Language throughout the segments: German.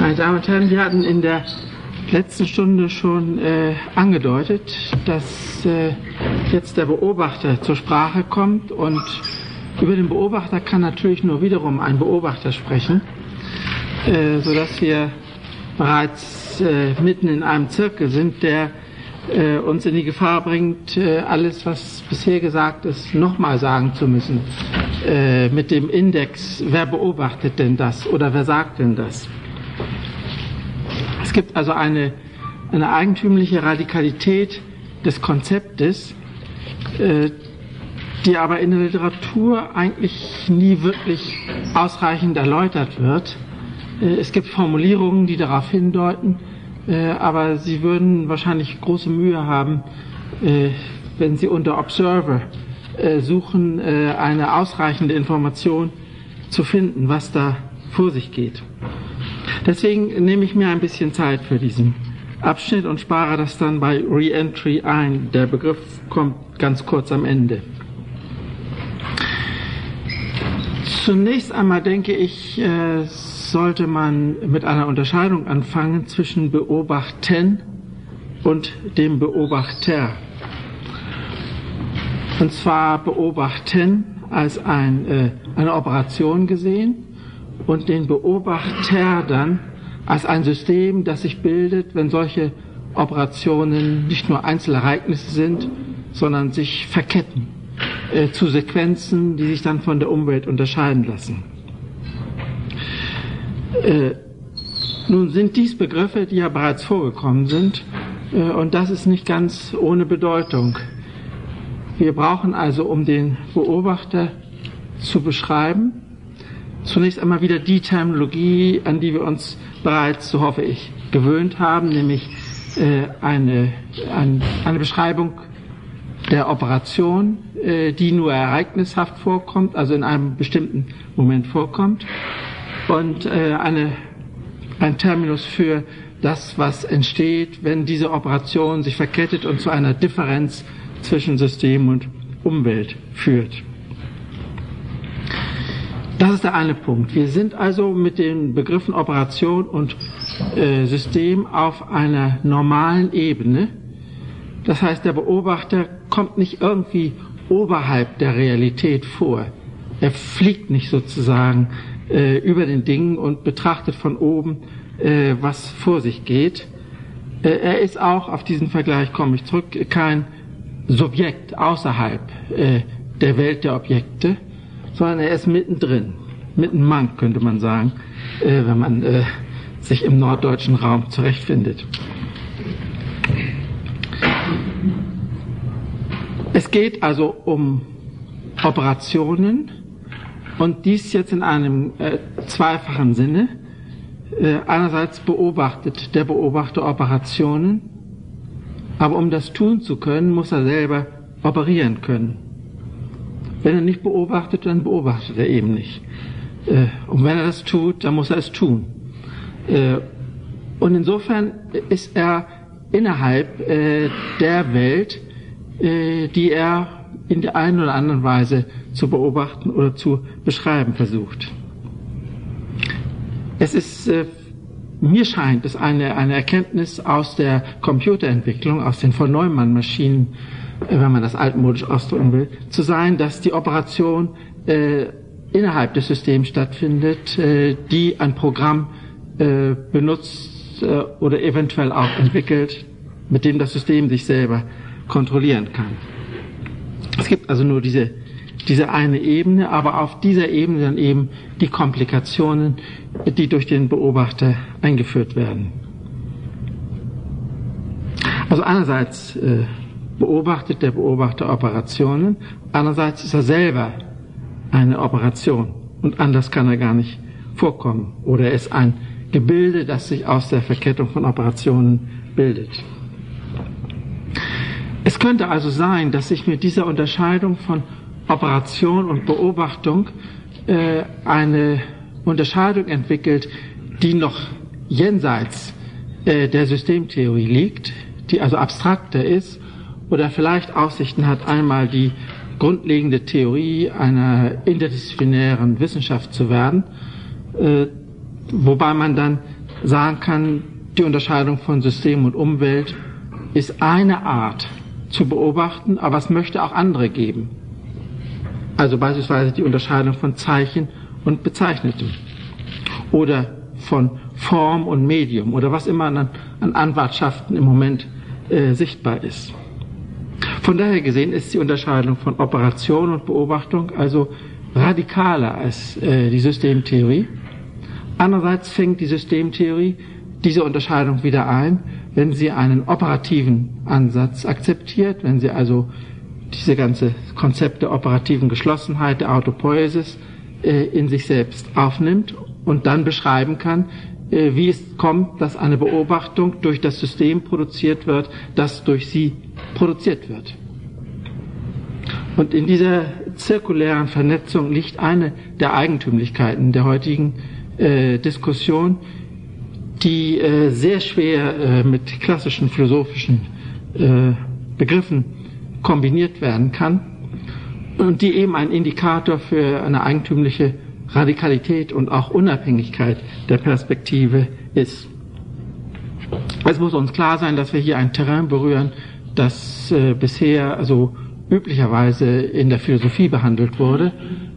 Meine Damen und Herren, wir hatten in der letzten Stunde schon äh, angedeutet, dass äh, jetzt der Beobachter zur Sprache kommt und über den Beobachter kann natürlich nur wiederum ein Beobachter sprechen, äh, sodass wir bereits äh, mitten in einem Zirkel sind, der äh, uns in die Gefahr bringt, äh, alles, was bisher gesagt ist, nochmal sagen zu müssen. Äh, mit dem Index, wer beobachtet denn das oder wer sagt denn das? Es gibt also eine, eine eigentümliche Radikalität des Konzeptes, äh, die aber in der Literatur eigentlich nie wirklich ausreichend erläutert wird. Äh, es gibt Formulierungen, die darauf hindeuten, äh, aber Sie würden wahrscheinlich große Mühe haben, äh, wenn Sie unter Observer suchen, eine ausreichende Information zu finden, was da vor sich geht. Deswegen nehme ich mir ein bisschen Zeit für diesen Abschnitt und spare das dann bei Reentry ein. Der Begriff kommt ganz kurz am Ende. Zunächst einmal denke ich, sollte man mit einer Unterscheidung anfangen zwischen Beobachten und dem Beobachter. Und zwar beobachten als ein, äh, eine Operation gesehen und den Beobachter dann als ein System, das sich bildet, wenn solche Operationen nicht nur Einzelereignisse sind, sondern sich verketten äh, zu Sequenzen, die sich dann von der Umwelt unterscheiden lassen. Äh, nun sind dies Begriffe, die ja bereits vorgekommen sind, äh, und das ist nicht ganz ohne Bedeutung. Wir brauchen also, um den Beobachter zu beschreiben, zunächst einmal wieder die Terminologie, an die wir uns bereits, so hoffe ich, gewöhnt haben, nämlich äh, eine, ein, eine Beschreibung der Operation, äh, die nur ereignishaft vorkommt, also in einem bestimmten Moment vorkommt und äh, eine, ein Terminus für das, was entsteht, wenn diese Operation sich verkettet und zu einer Differenz zwischen System und Umwelt führt. Das ist der eine Punkt. Wir sind also mit den Begriffen Operation und äh, System auf einer normalen Ebene. Das heißt, der Beobachter kommt nicht irgendwie oberhalb der Realität vor. Er fliegt nicht sozusagen äh, über den Dingen und betrachtet von oben, äh, was vor sich geht. Äh, er ist auch, auf diesen Vergleich komme ich zurück, kein Subjekt außerhalb äh, der Welt der Objekte, sondern er ist mittendrin, mitten Mank könnte man sagen, äh, wenn man äh, sich im norddeutschen Raum zurechtfindet. Es geht also um Operationen, und dies jetzt in einem äh, zweifachen Sinne. Äh, einerseits beobachtet der Beobachter Operationen, aber um das tun zu können, muss er selber operieren können. Wenn er nicht beobachtet, dann beobachtet er eben nicht. Äh, und wenn er das tut, dann muss er es tun. Äh, und insofern ist er innerhalb äh, der Welt, die er in der einen oder anderen Weise zu beobachten oder zu beschreiben versucht. Es ist, mir scheint es eine, eine Erkenntnis aus der Computerentwicklung, aus den von Neumann-Maschinen, äh, wenn man das altmodisch ausdrücken will, zu sein, dass die Operation äh, innerhalb des Systems stattfindet, äh, die ein Programm äh, benutzt äh, oder eventuell auch entwickelt, mit dem das System sich selber kontrollieren kann. Es gibt also nur diese diese eine Ebene, aber auf dieser Ebene dann eben die Komplikationen, die durch den Beobachter eingeführt werden. Also einerseits äh, beobachtet der Beobachter Operationen, andererseits ist er selber eine Operation und anders kann er gar nicht vorkommen. Oder er ist ein Gebilde, das sich aus der Verkettung von Operationen bildet. Es könnte also sein, dass sich mit dieser Unterscheidung von Operation und Beobachtung äh, eine Unterscheidung entwickelt, die noch jenseits äh, der Systemtheorie liegt, die also abstrakter ist oder vielleicht Aussichten hat, einmal die grundlegende Theorie einer interdisziplinären Wissenschaft zu werden. Äh, wobei man dann sagen kann, die Unterscheidung von System und Umwelt ist eine Art zu beobachten, aber es möchte auch andere geben. Also beispielsweise die Unterscheidung von Zeichen und Bezeichnetem oder von Form und Medium oder was immer an, an Anwartschaften im Moment äh, sichtbar ist. Von daher gesehen ist die Unterscheidung von Operation und Beobachtung also radikaler als äh, die Systemtheorie. Andererseits fängt die Systemtheorie diese Unterscheidung wieder ein, wenn sie einen operativen Ansatz akzeptiert, wenn sie also diese ganze Konzept der operativen Geschlossenheit, der Autopoiesis äh, in sich selbst aufnimmt und dann beschreiben kann, äh, wie es kommt, dass eine Beobachtung durch das System produziert wird, das durch sie produziert wird. Und in dieser zirkulären Vernetzung liegt eine der Eigentümlichkeiten der heutigen äh, Diskussion, die äh, sehr schwer mit klassischen philosophischen Begriffen kombiniert werden kann und die eben ein Indikator für eine eigentümliche Radikalität und auch Unabhängigkeit der Perspektive ist. Es muss uns klar sein, dass wir hier ein Terrain berühren, das äh, bisher also üblicherweise in der Philosophie behandelt wurde.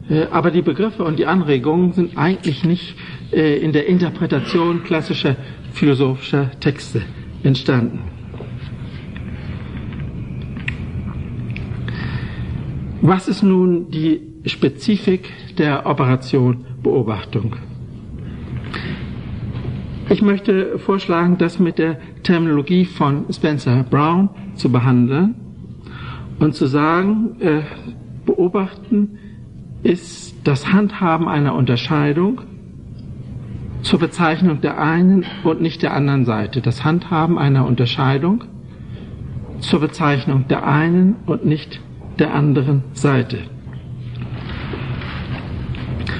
Äh, aber die Begriffe und die Anregungen sind eigentlich nicht äh, in der Interpretation klassischer philosophischer Texte entstanden. Was ist nun die Spezifik der Operation Beobachtung? Ich möchte vorschlagen, das mit der Terminologie von Spencer Brown zu behandeln und zu sagen, äh, beobachten ist das Handhaben einer Unterscheidung zur Bezeichnung der einen und nicht der anderen Seite. Das Handhaben einer Unterscheidung zur Bezeichnung der einen und nicht der anderen Seite.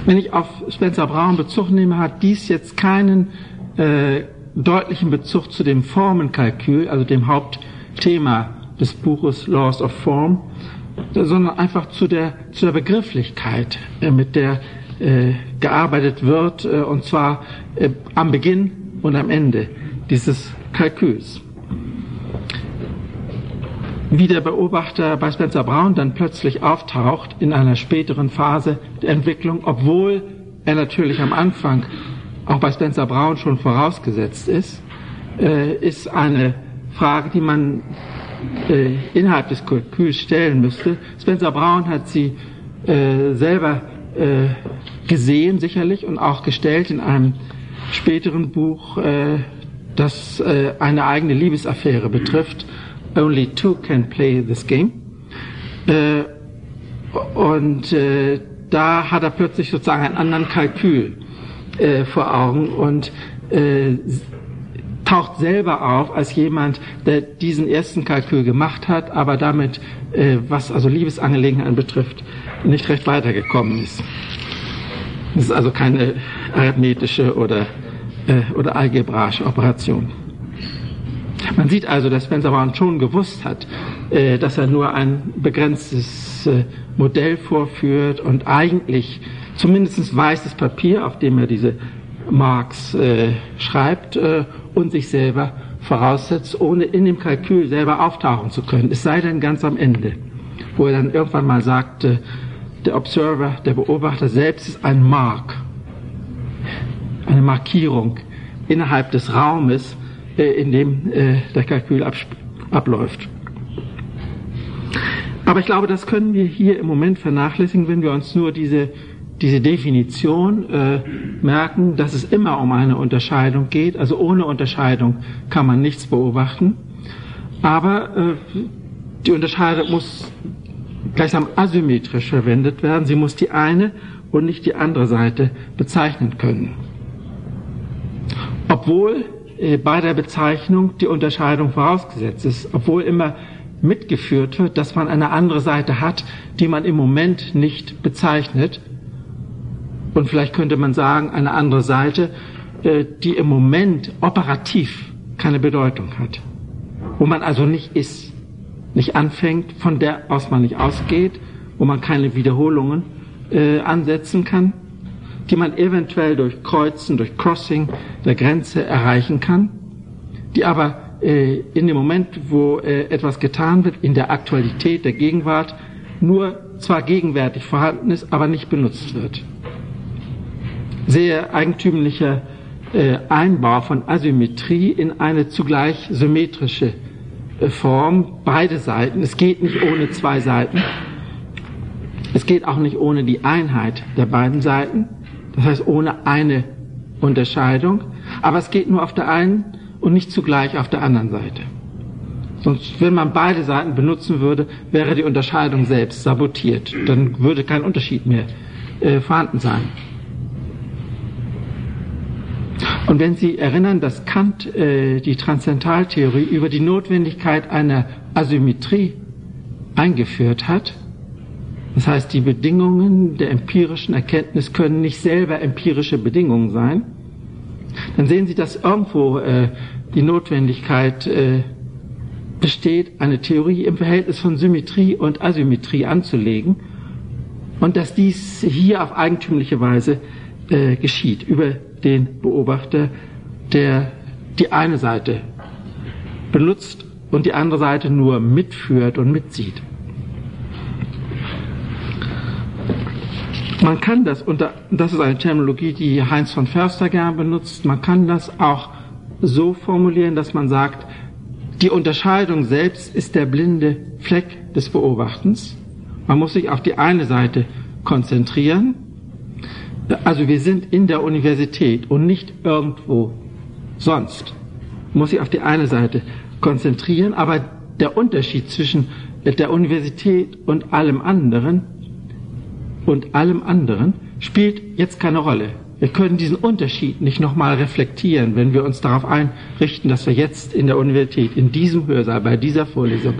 Wenn ich auf Spencer Brown Bezug nehme, hat dies jetzt keinen äh, deutlichen Bezug zu dem Formenkalkül, also dem Hauptthema des Buches Laws of Form, sondern einfach zu der, zu der Begrifflichkeit, äh, mit der äh, gearbeitet wird, äh, und zwar äh, am Beginn und am Ende dieses Kalküls. Wie der Beobachter bei Spencer Brown dann plötzlich auftaucht in einer späteren Phase der Entwicklung, obwohl er natürlich am Anfang auch bei Spencer Brown schon vorausgesetzt ist, äh, ist eine Frage, die man äh, innerhalb des Kalküls stellen müsste. Spencer Brown hat sie äh, selber gesehen, sicherlich, und auch gestellt in einem späteren Buch, das eine eigene Liebesaffäre betrifft. Only two can play this game. Äh, und äh, da hat er plötzlich sozusagen einen anderen Kalkül äh, vor Augen und äh, taucht selber auf als jemand, der diesen ersten Kalkül gemacht hat, aber damit, äh, was also Liebesangelegenheiten betrifft, nicht recht weitergekommen ist. Das ist also keine arithmetische oder, äh, oder algebraische Operation. Man sieht also, dass Spencer Brown schon gewusst hat, äh, dass er nur ein begrenztes äh, Modell vorführt und eigentlich zumindest weißes Papier, auf dem er diese Marx äh, schreibt und sich selber voraussetzt, ohne in dem Kalkül selber auftauchen zu können. Es sei denn ganz am Ende, wo er dann irgendwann mal sagte, der Observer, der Beobachter selbst ist ein Mark, eine Markierung innerhalb des Raumes, in dem äh, der Kalkül abläuft. Aber ich glaube, das können wir hier im Moment vernachlässigen, wenn wir uns nur diese diese Definition äh, merken, dass es immer um eine Unterscheidung geht. Also ohne Unterscheidung kann man nichts beobachten. Aber äh, die Unterscheidung muss gleichsam asymmetrisch verwendet werden. Sie muss die eine und nicht die andere Seite bezeichnen können. Obwohl äh, bei der Bezeichnung die Unterscheidung vorausgesetzt ist, obwohl immer mitgeführt wird, dass man eine andere Seite hat, die man im Moment nicht bezeichnet, und vielleicht könnte man sagen, eine andere Seite, äh, die im Moment operativ keine Bedeutung hat, wo man also nicht ist, nicht anfängt, von der aus man nicht ausgeht, wo man keine Wiederholungen äh, ansetzen kann, die man eventuell durch Kreuzen, durch Crossing der Grenze erreichen kann, die aber äh, in dem Moment, wo äh, etwas getan wird, in der Aktualität, der Gegenwart, nur zwar gegenwärtig vorhanden ist, aber nicht benutzt wird. Sehr eigentümlicher äh, Einbau von Asymmetrie in eine zugleich symmetrische äh, Form, beide Seiten. Es geht nicht ohne zwei Seiten. Es geht auch nicht ohne die Einheit der beiden Seiten, das heißt ohne eine Unterscheidung, aber es geht nur auf der einen und nicht zugleich auf der anderen Seite. Sonst, wenn man beide Seiten benutzen würde, wäre die Unterscheidung selbst sabotiert. Dann würde kein Unterschied mehr äh, vorhanden sein. Und wenn Sie erinnern, dass Kant äh, die Transzendentaltheorie über die Notwendigkeit einer Asymmetrie eingeführt hat, das heißt, die Bedingungen der empirischen Erkenntnis können nicht selber empirische Bedingungen sein. Dann sehen Sie, dass irgendwo äh, die Notwendigkeit äh, besteht, eine Theorie im Verhältnis von Symmetrie und Asymmetrie anzulegen und dass dies hier auf eigentümliche Weise äh, geschieht über den Beobachter, der die eine Seite benutzt und die andere Seite nur mitführt und mitzieht. Man kann das, und das ist eine Terminologie, die Heinz von Förster gern benutzt, man kann das auch so formulieren, dass man sagt, die Unterscheidung selbst ist der blinde Fleck des Beobachtens. Man muss sich auf die eine Seite konzentrieren. Also wir sind in der Universität und nicht irgendwo sonst. Man muss sich auf die eine Seite konzentrieren, aber der Unterschied zwischen der Universität und allem anderen und allem anderen spielt jetzt keine Rolle. Wir können diesen Unterschied nicht nochmal reflektieren, wenn wir uns darauf einrichten, dass wir jetzt in der Universität, in diesem Hörsaal, bei dieser Vorlesung,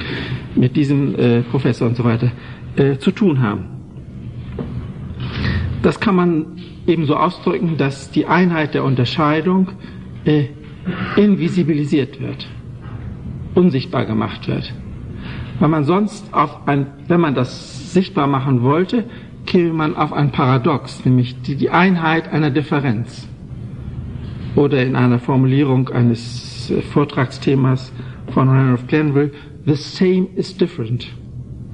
mit diesem äh, Professor und so weiter äh, zu tun haben. Das kann man ebenso ausdrücken, dass die Einheit der Unterscheidung äh, invisibilisiert wird, unsichtbar gemacht wird. Weil man sonst auf ein, wenn man das sichtbar machen wollte, käme man auf ein Paradox, nämlich die, die Einheit einer Differenz. Oder in einer Formulierung eines äh, Vortragsthemas von Randolph Glenville, the same is different.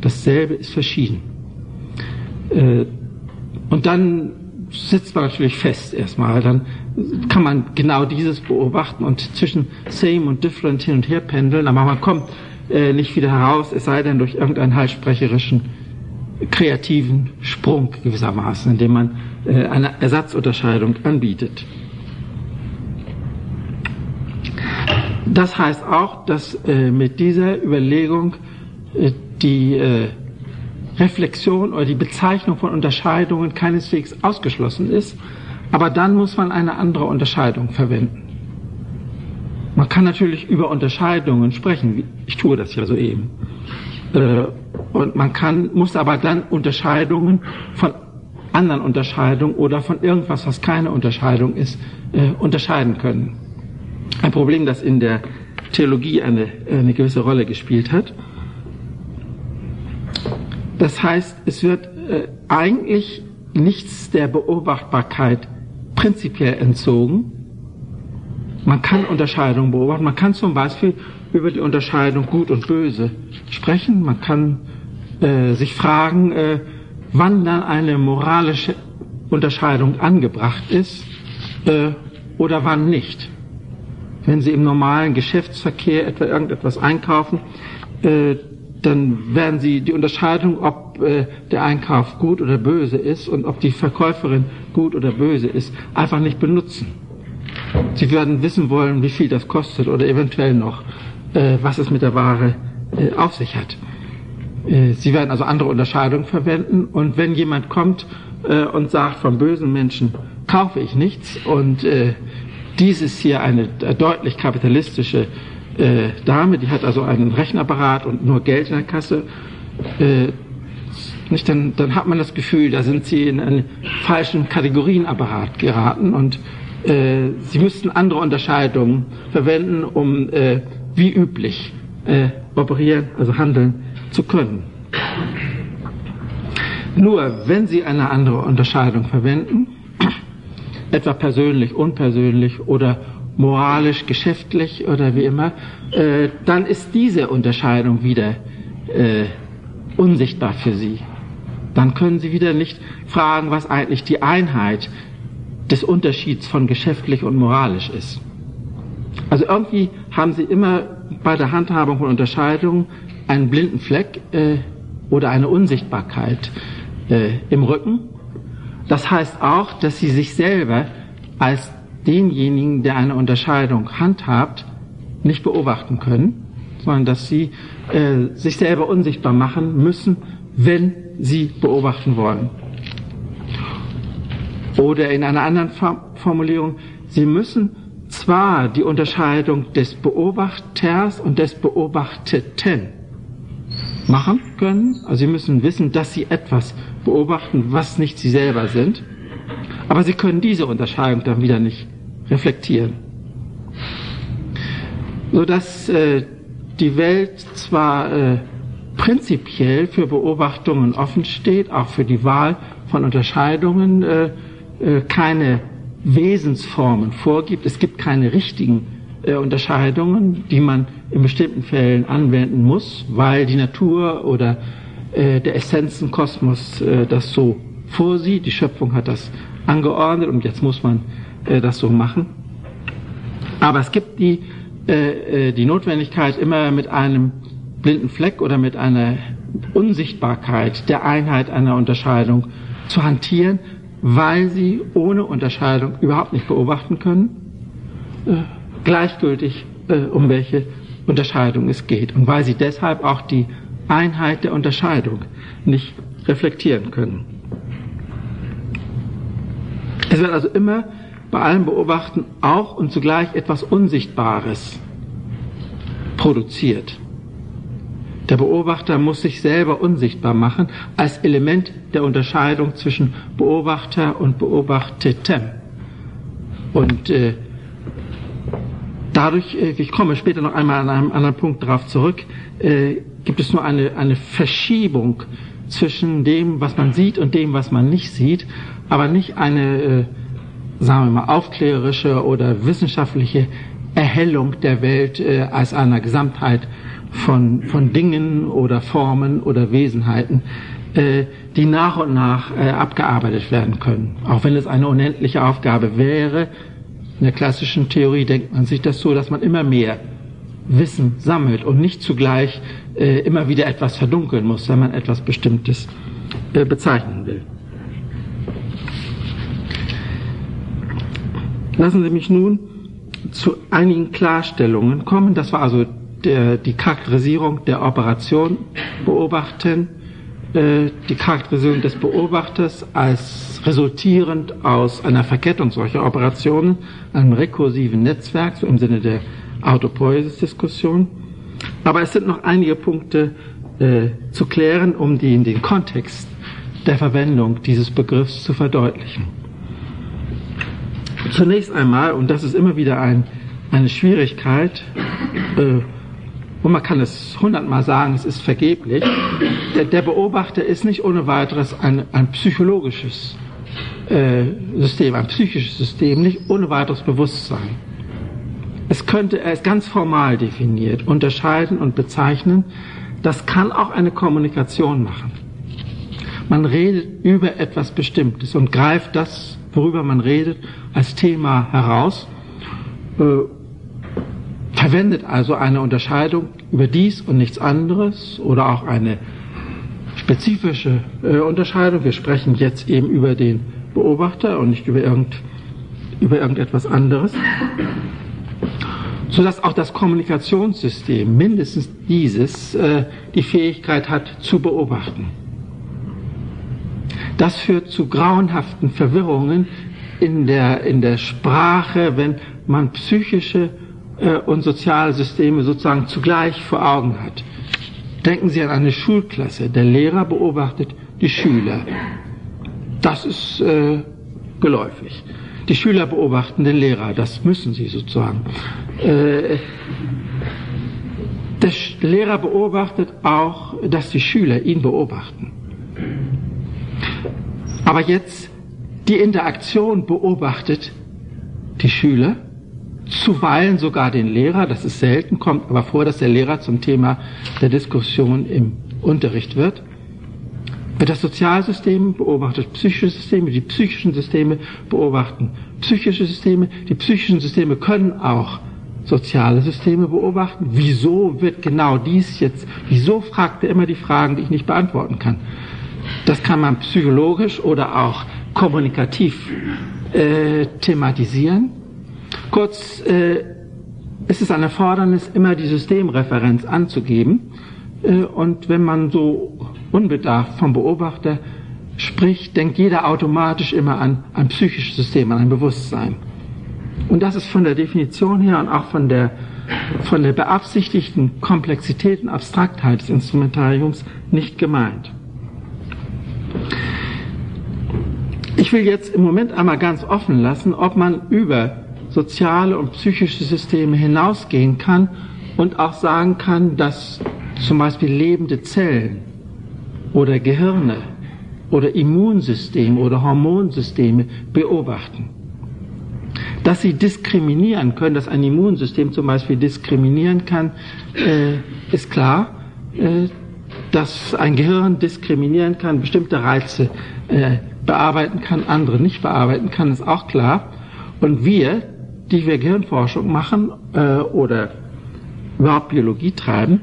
Dasselbe ist verschieden. Äh, und dann sitzt man natürlich fest erstmal. Dann kann man genau dieses beobachten und zwischen same und different hin und her pendeln, aber man kommt äh, nicht wieder heraus, es sei denn durch irgendeinen heilsprecherischen kreativen Sprung gewissermaßen, indem man äh, eine Ersatzunterscheidung anbietet. Das heißt auch, dass äh, mit dieser Überlegung äh, die äh, Reflexion oder die Bezeichnung von Unterscheidungen keineswegs ausgeschlossen ist, aber dann muss man eine andere Unterscheidung verwenden. Man kann natürlich über Unterscheidungen sprechen, ich tue das ja soeben. Und man kann, muss aber dann Unterscheidungen von anderen Unterscheidungen oder von irgendwas, was keine Unterscheidung ist, äh, unterscheiden können. Ein Problem, das in der Theologie eine, eine gewisse Rolle gespielt hat. Das heißt, es wird äh, eigentlich nichts der Beobachtbarkeit prinzipiell entzogen. Man kann Unterscheidungen beobachten. Man kann zum Beispiel über die Unterscheidung Gut und Böse sprechen. Man kann äh, sich fragen, äh, wann dann eine moralische Unterscheidung angebracht ist äh, oder wann nicht. Wenn Sie im normalen Geschäftsverkehr etwa irgendetwas einkaufen, äh, dann werden Sie die Unterscheidung, ob äh, der Einkauf gut oder böse ist und ob die Verkäuferin gut oder böse ist, einfach nicht benutzen. Sie werden wissen wollen, wie viel das kostet oder eventuell noch, äh, was es mit der Ware äh, auf sich hat. Äh, Sie werden also andere Unterscheidungen verwenden. Und wenn jemand kommt äh, und sagt, vom bösen Menschen kaufe ich nichts und äh, dies ist hier eine deutlich kapitalistische Dame, die hat also einen Rechenapparat und nur Geld in der Kasse, nicht, dann, dann hat man das Gefühl, da sind sie in einen falschen Kategorienapparat geraten. Und äh, sie müssten andere Unterscheidungen verwenden, um äh, wie üblich äh, operieren, also handeln zu können. Nur wenn Sie eine andere Unterscheidung verwenden, etwa persönlich, unpersönlich oder moralisch, geschäftlich oder wie immer, äh, dann ist diese Unterscheidung wieder äh, unsichtbar für Sie. Dann können Sie wieder nicht fragen, was eigentlich die Einheit des Unterschieds von geschäftlich und moralisch ist. Also irgendwie haben Sie immer bei der Handhabung von Unterscheidungen einen blinden Fleck äh, oder eine Unsichtbarkeit äh, im Rücken. Das heißt auch, dass Sie sich selber als denjenigen, der eine Unterscheidung handhabt, nicht beobachten können, sondern dass Sie äh, sich selber unsichtbar machen müssen, wenn Sie beobachten wollen. Oder in einer anderen Formulierung, Sie müssen zwar die Unterscheidung des Beobachters und des Beobachteten machen können, also Sie müssen wissen, dass Sie etwas beobachten, was nicht Sie selber sind, aber Sie können diese Unterscheidung dann wieder nicht reflektieren. Sodass äh, die Welt zwar äh, prinzipiell für Beobachtungen offen steht, auch für die Wahl von Unterscheidungen, äh, äh, keine Wesensformen vorgibt. Es gibt keine richtigen äh, Unterscheidungen, die man in bestimmten Fällen anwenden muss, weil die Natur oder äh, der Essenzenkosmos äh, das so vorsieht. Die Schöpfung hat das angeordnet und jetzt muss man äh, das so machen. Aber es gibt die, äh, äh, die Notwendigkeit, immer mit einem blinden Fleck oder mit einer Unsichtbarkeit der Einheit einer Unterscheidung zu hantieren, weil sie ohne Unterscheidung überhaupt nicht beobachten können, äh, gleichgültig äh, um welche Unterscheidung es geht und weil sie deshalb auch die Einheit der Unterscheidung nicht reflektieren können. Es wird also immer bei allem Beobachten auch und zugleich etwas Unsichtbares produziert. Der Beobachter muss sich selber unsichtbar machen als Element der Unterscheidung zwischen Beobachter und Beobachtetem. Und äh, dadurch, äh, ich komme später noch einmal an einem anderen Punkt darauf zurück, äh, gibt es nur eine, eine Verschiebung zwischen dem, was man sieht und dem, was man nicht sieht, aber nicht eine, äh, sagen wir mal, aufklärerische oder wissenschaftliche Erhellung der Welt äh, als einer Gesamtheit von, von Dingen oder Formen oder Wesenheiten, äh, die nach und nach äh, abgearbeitet werden können. Auch wenn es eine unendliche Aufgabe wäre, in der klassischen Theorie denkt man sich das so, dass man immer mehr Wissen sammelt und nicht zugleich äh, immer wieder etwas verdunkeln muss, wenn man etwas Bestimmtes äh, bezeichnen will. Lassen Sie mich nun zu einigen Klarstellungen kommen. Das war also der, die Charakterisierung der Operation beobachten, äh, die Charakterisierung des Beobachters als resultierend aus einer Verkettung solcher Operationen, einem rekursiven Netzwerk, so im Sinne der Autopoiesis-Diskussion. Aber es sind noch einige Punkte äh, zu klären, um die, in den Kontext der Verwendung dieses Begriffs zu verdeutlichen. Zunächst einmal, und das ist immer wieder ein, eine Schwierigkeit, äh, und man kann es hundertmal sagen, es ist vergeblich, der, der Beobachter ist nicht ohne weiteres ein, ein psychologisches äh, System, ein psychisches System, nicht ohne weiteres Bewusstsein. Es könnte, er ist ganz formal definiert, unterscheiden und bezeichnen. Das kann auch eine Kommunikation machen. Man redet über etwas Bestimmtes und greift das, worüber man redet, als Thema heraus. Äh, verwendet also eine Unterscheidung über dies und nichts anderes oder auch eine spezifische äh, Unterscheidung. Wir sprechen jetzt eben über den Beobachter und nicht über, irgend, über irgendetwas anderes. Sodass auch das Kommunikationssystem, mindestens dieses, äh, die Fähigkeit hat zu beobachten. Das führt zu grauenhaften Verwirrungen in der, in der Sprache, wenn man psychische und soziale Systeme sozusagen zugleich vor Augen hat. Denken Sie an eine Schulklasse. Der Lehrer beobachtet die Schüler. Das ist äh, geläufig. Die Schüler beobachten den Lehrer. Das müssen sie sozusagen. Äh, der Lehrer beobachtet auch, dass die Schüler ihn beobachten. Aber jetzt die Interaktion beobachtet die Schüler, zuweilen sogar den Lehrer, das ist selten, kommt aber vor, dass der Lehrer zum Thema der Diskussion im Unterricht wird. Das Sozialsystem beobachtet psychische Systeme, die psychischen Systeme beobachten psychische Systeme. Die psychischen Systeme können auch soziale Systeme beobachten. Wieso wird genau dies jetzt, wieso fragt er immer die Fragen, die ich nicht beantworten kann? Das kann man psychologisch oder auch kommunikativ äh, thematisieren. Kurz, äh, es ist ein Erfordernis, immer die Systemreferenz anzugeben. Äh, und wenn man so unbedarft vom Beobachter spricht, denkt jeder automatisch immer an ein psychisches System, an ein Bewusstsein. Und das ist von der Definition her und auch von der, von der beabsichtigten Komplexität und Abstraktheit des Instrumentariums nicht gemeint. Ich will jetzt im Moment einmal ganz offen lassen, ob man über soziale und psychische Systeme hinausgehen kann und auch sagen kann, dass zum Beispiel lebende Zellen oder Gehirne oder Immunsysteme oder Hormonsysteme beobachten. Dass sie diskriminieren können, dass ein Immunsystem zum Beispiel diskriminieren kann, äh, ist klar. Äh, dass ein Gehirn diskriminieren kann, bestimmte Reize äh, bearbeiten kann, andere nicht bearbeiten kann, ist auch klar. Und wir, die wir Gehirnforschung machen äh, oder überhaupt Biologie treiben,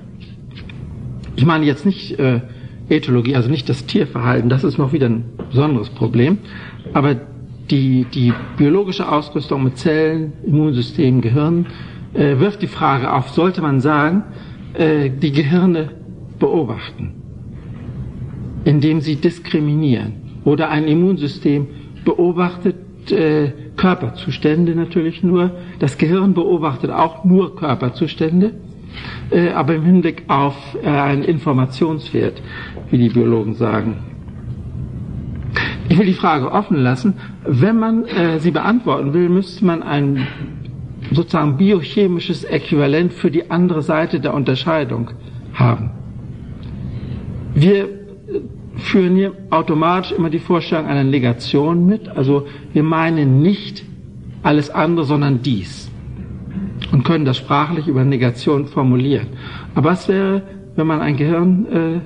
ich meine jetzt nicht äh, Ethologie, also nicht das Tierverhalten, das ist noch wieder ein besonderes Problem, aber die, die biologische Ausrüstung mit Zellen, Immunsystem, Gehirn äh, wirft die Frage auf, sollte man sagen, äh, die Gehirne beobachten, indem sie diskriminieren oder ein Immunsystem beobachtet äh, Körperzustände natürlich nur, das Gehirn beobachtet auch nur Körperzustände, äh, aber im Hinblick auf äh, einen Informationswert wie die Biologen sagen. Ich will die Frage offen lassen. Wenn man äh, sie beantworten will, müsste man ein sozusagen biochemisches Äquivalent für die andere Seite der Unterscheidung haben. Wir führen hier automatisch immer die Vorstellung einer Negation mit. Also wir meinen nicht alles andere, sondern dies. Und können das sprachlich über Negation formulieren. Aber was wäre, wenn man ein Gehirn äh,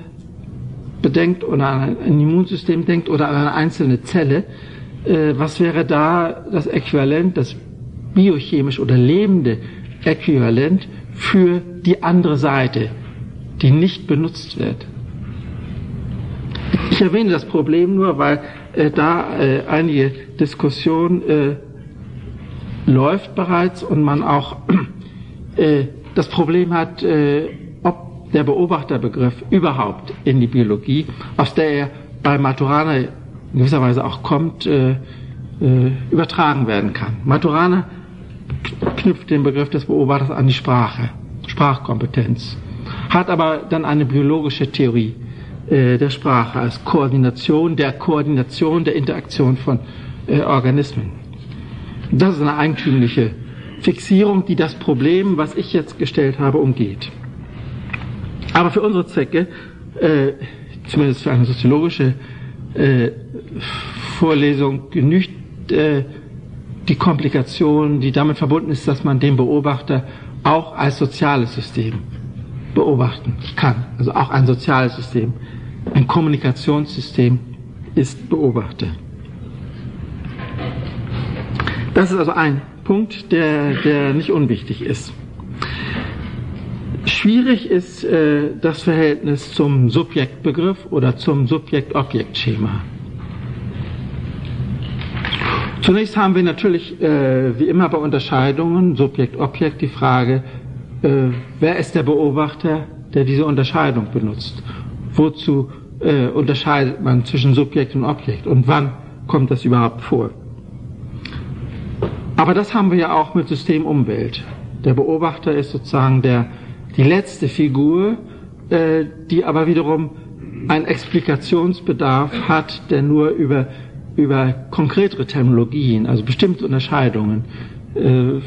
bedenkt oder an ein Immunsystem denkt oder an eine einzelne Zelle, äh, was wäre da das Äquivalent, das biochemisch oder lebende Äquivalent für die andere Seite, die nicht benutzt wird? Ich erwähne das Problem nur, weil äh, da äh, einige Diskussion äh, läuft bereits und man auch äh, das Problem hat, äh, der Beobachterbegriff überhaupt in die Biologie, aus der er bei Maturana in gewisser Weise auch kommt, äh, übertragen werden kann. Maturana knüpft den Begriff des Beobachters an die Sprache, Sprachkompetenz, hat aber dann eine biologische Theorie der Sprache als Koordination der Koordination der Interaktion von äh, Organismen. Das ist eine eigentümliche Fixierung, die das Problem, was ich jetzt gestellt habe, umgeht. Aber für unsere Zwecke, äh, zumindest für eine soziologische äh, Vorlesung, genügt äh, die Komplikation, die damit verbunden ist, dass man den Beobachter auch als soziales System beobachten kann. Also auch ein soziales System, ein Kommunikationssystem ist Beobachter. Das ist also ein Punkt, der, der nicht unwichtig ist. Schwierig ist äh, das Verhältnis zum Subjektbegriff oder zum Subjekt-Objekt-Schema. Zunächst haben wir natürlich, äh, wie immer bei Unterscheidungen, Subjekt-Objekt, die Frage, äh, wer ist der Beobachter, der diese Unterscheidung benutzt? Wozu äh, unterscheidet man zwischen Subjekt und Objekt und wann kommt das überhaupt vor? Aber das haben wir ja auch mit System Umwelt. Der Beobachter ist sozusagen der die letzte Figur, äh, die aber wiederum einen Explikationsbedarf hat, der nur über, über konkretere Terminologien, also bestimmte Unterscheidungen, äh,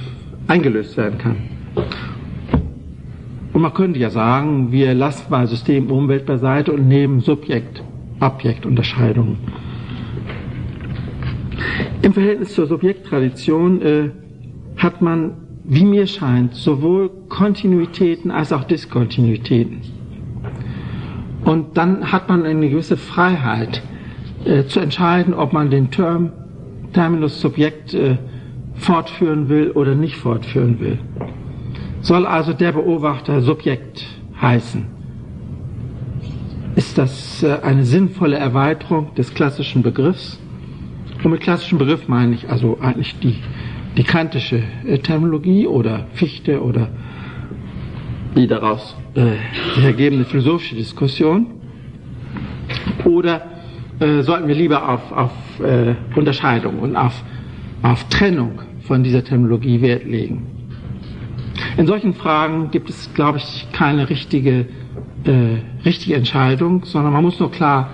eingelöst werden kann. Und man könnte ja sagen, wir lassen mal System Umwelt beiseite und nehmen Subjekt, Objekt Unterscheidungen. Im Verhältnis zur Subjekttradition äh, hat man, wie mir scheint, sowohl Kontinuitäten als auch Diskontinuitäten. Und dann hat man eine gewisse Freiheit äh, zu entscheiden, ob man den Term, Terminus Subjekt äh, fortführen will oder nicht fortführen will. Soll also der Beobachter Subjekt heißen? Ist das äh, eine sinnvolle Erweiterung des klassischen Begriffs? Und mit klassischen Begriff meine ich also eigentlich die, die kantische äh, Terminologie oder Fichte oder die daraus äh, ergebende philosophische Diskussion? Oder äh, sollten wir lieber auf, auf äh, Unterscheidung und auf, auf Trennung von dieser Terminologie Wert legen? In solchen Fragen gibt es, glaube ich, keine richtige, äh, richtige Entscheidung, sondern man muss nur klar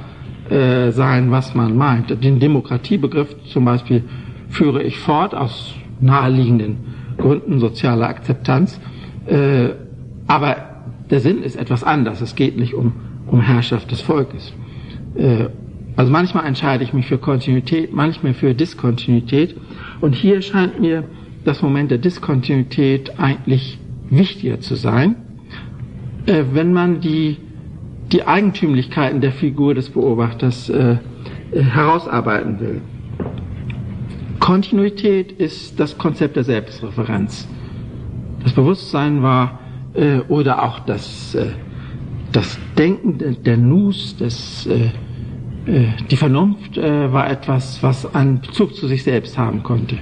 äh, sein, was man meint. Den Demokratiebegriff zum Beispiel führe ich fort aus naheliegenden Gründen sozialer Akzeptanz. Äh, aber der Sinn ist etwas anders. Es geht nicht um, um Herrschaft des Volkes. Äh, also manchmal entscheide ich mich für Kontinuität, manchmal für Diskontinuität. Und hier scheint mir das Moment der Diskontinuität eigentlich wichtiger zu sein, äh, wenn man die, die Eigentümlichkeiten der Figur des Beobachters äh, äh, herausarbeiten will. Kontinuität ist das Konzept der Selbstreferenz. Das Bewusstsein war äh, oder auch das, äh, das Denken der, der Nus, das, äh, äh die Vernunft äh, war etwas, was einen Bezug zu sich selbst haben konnte.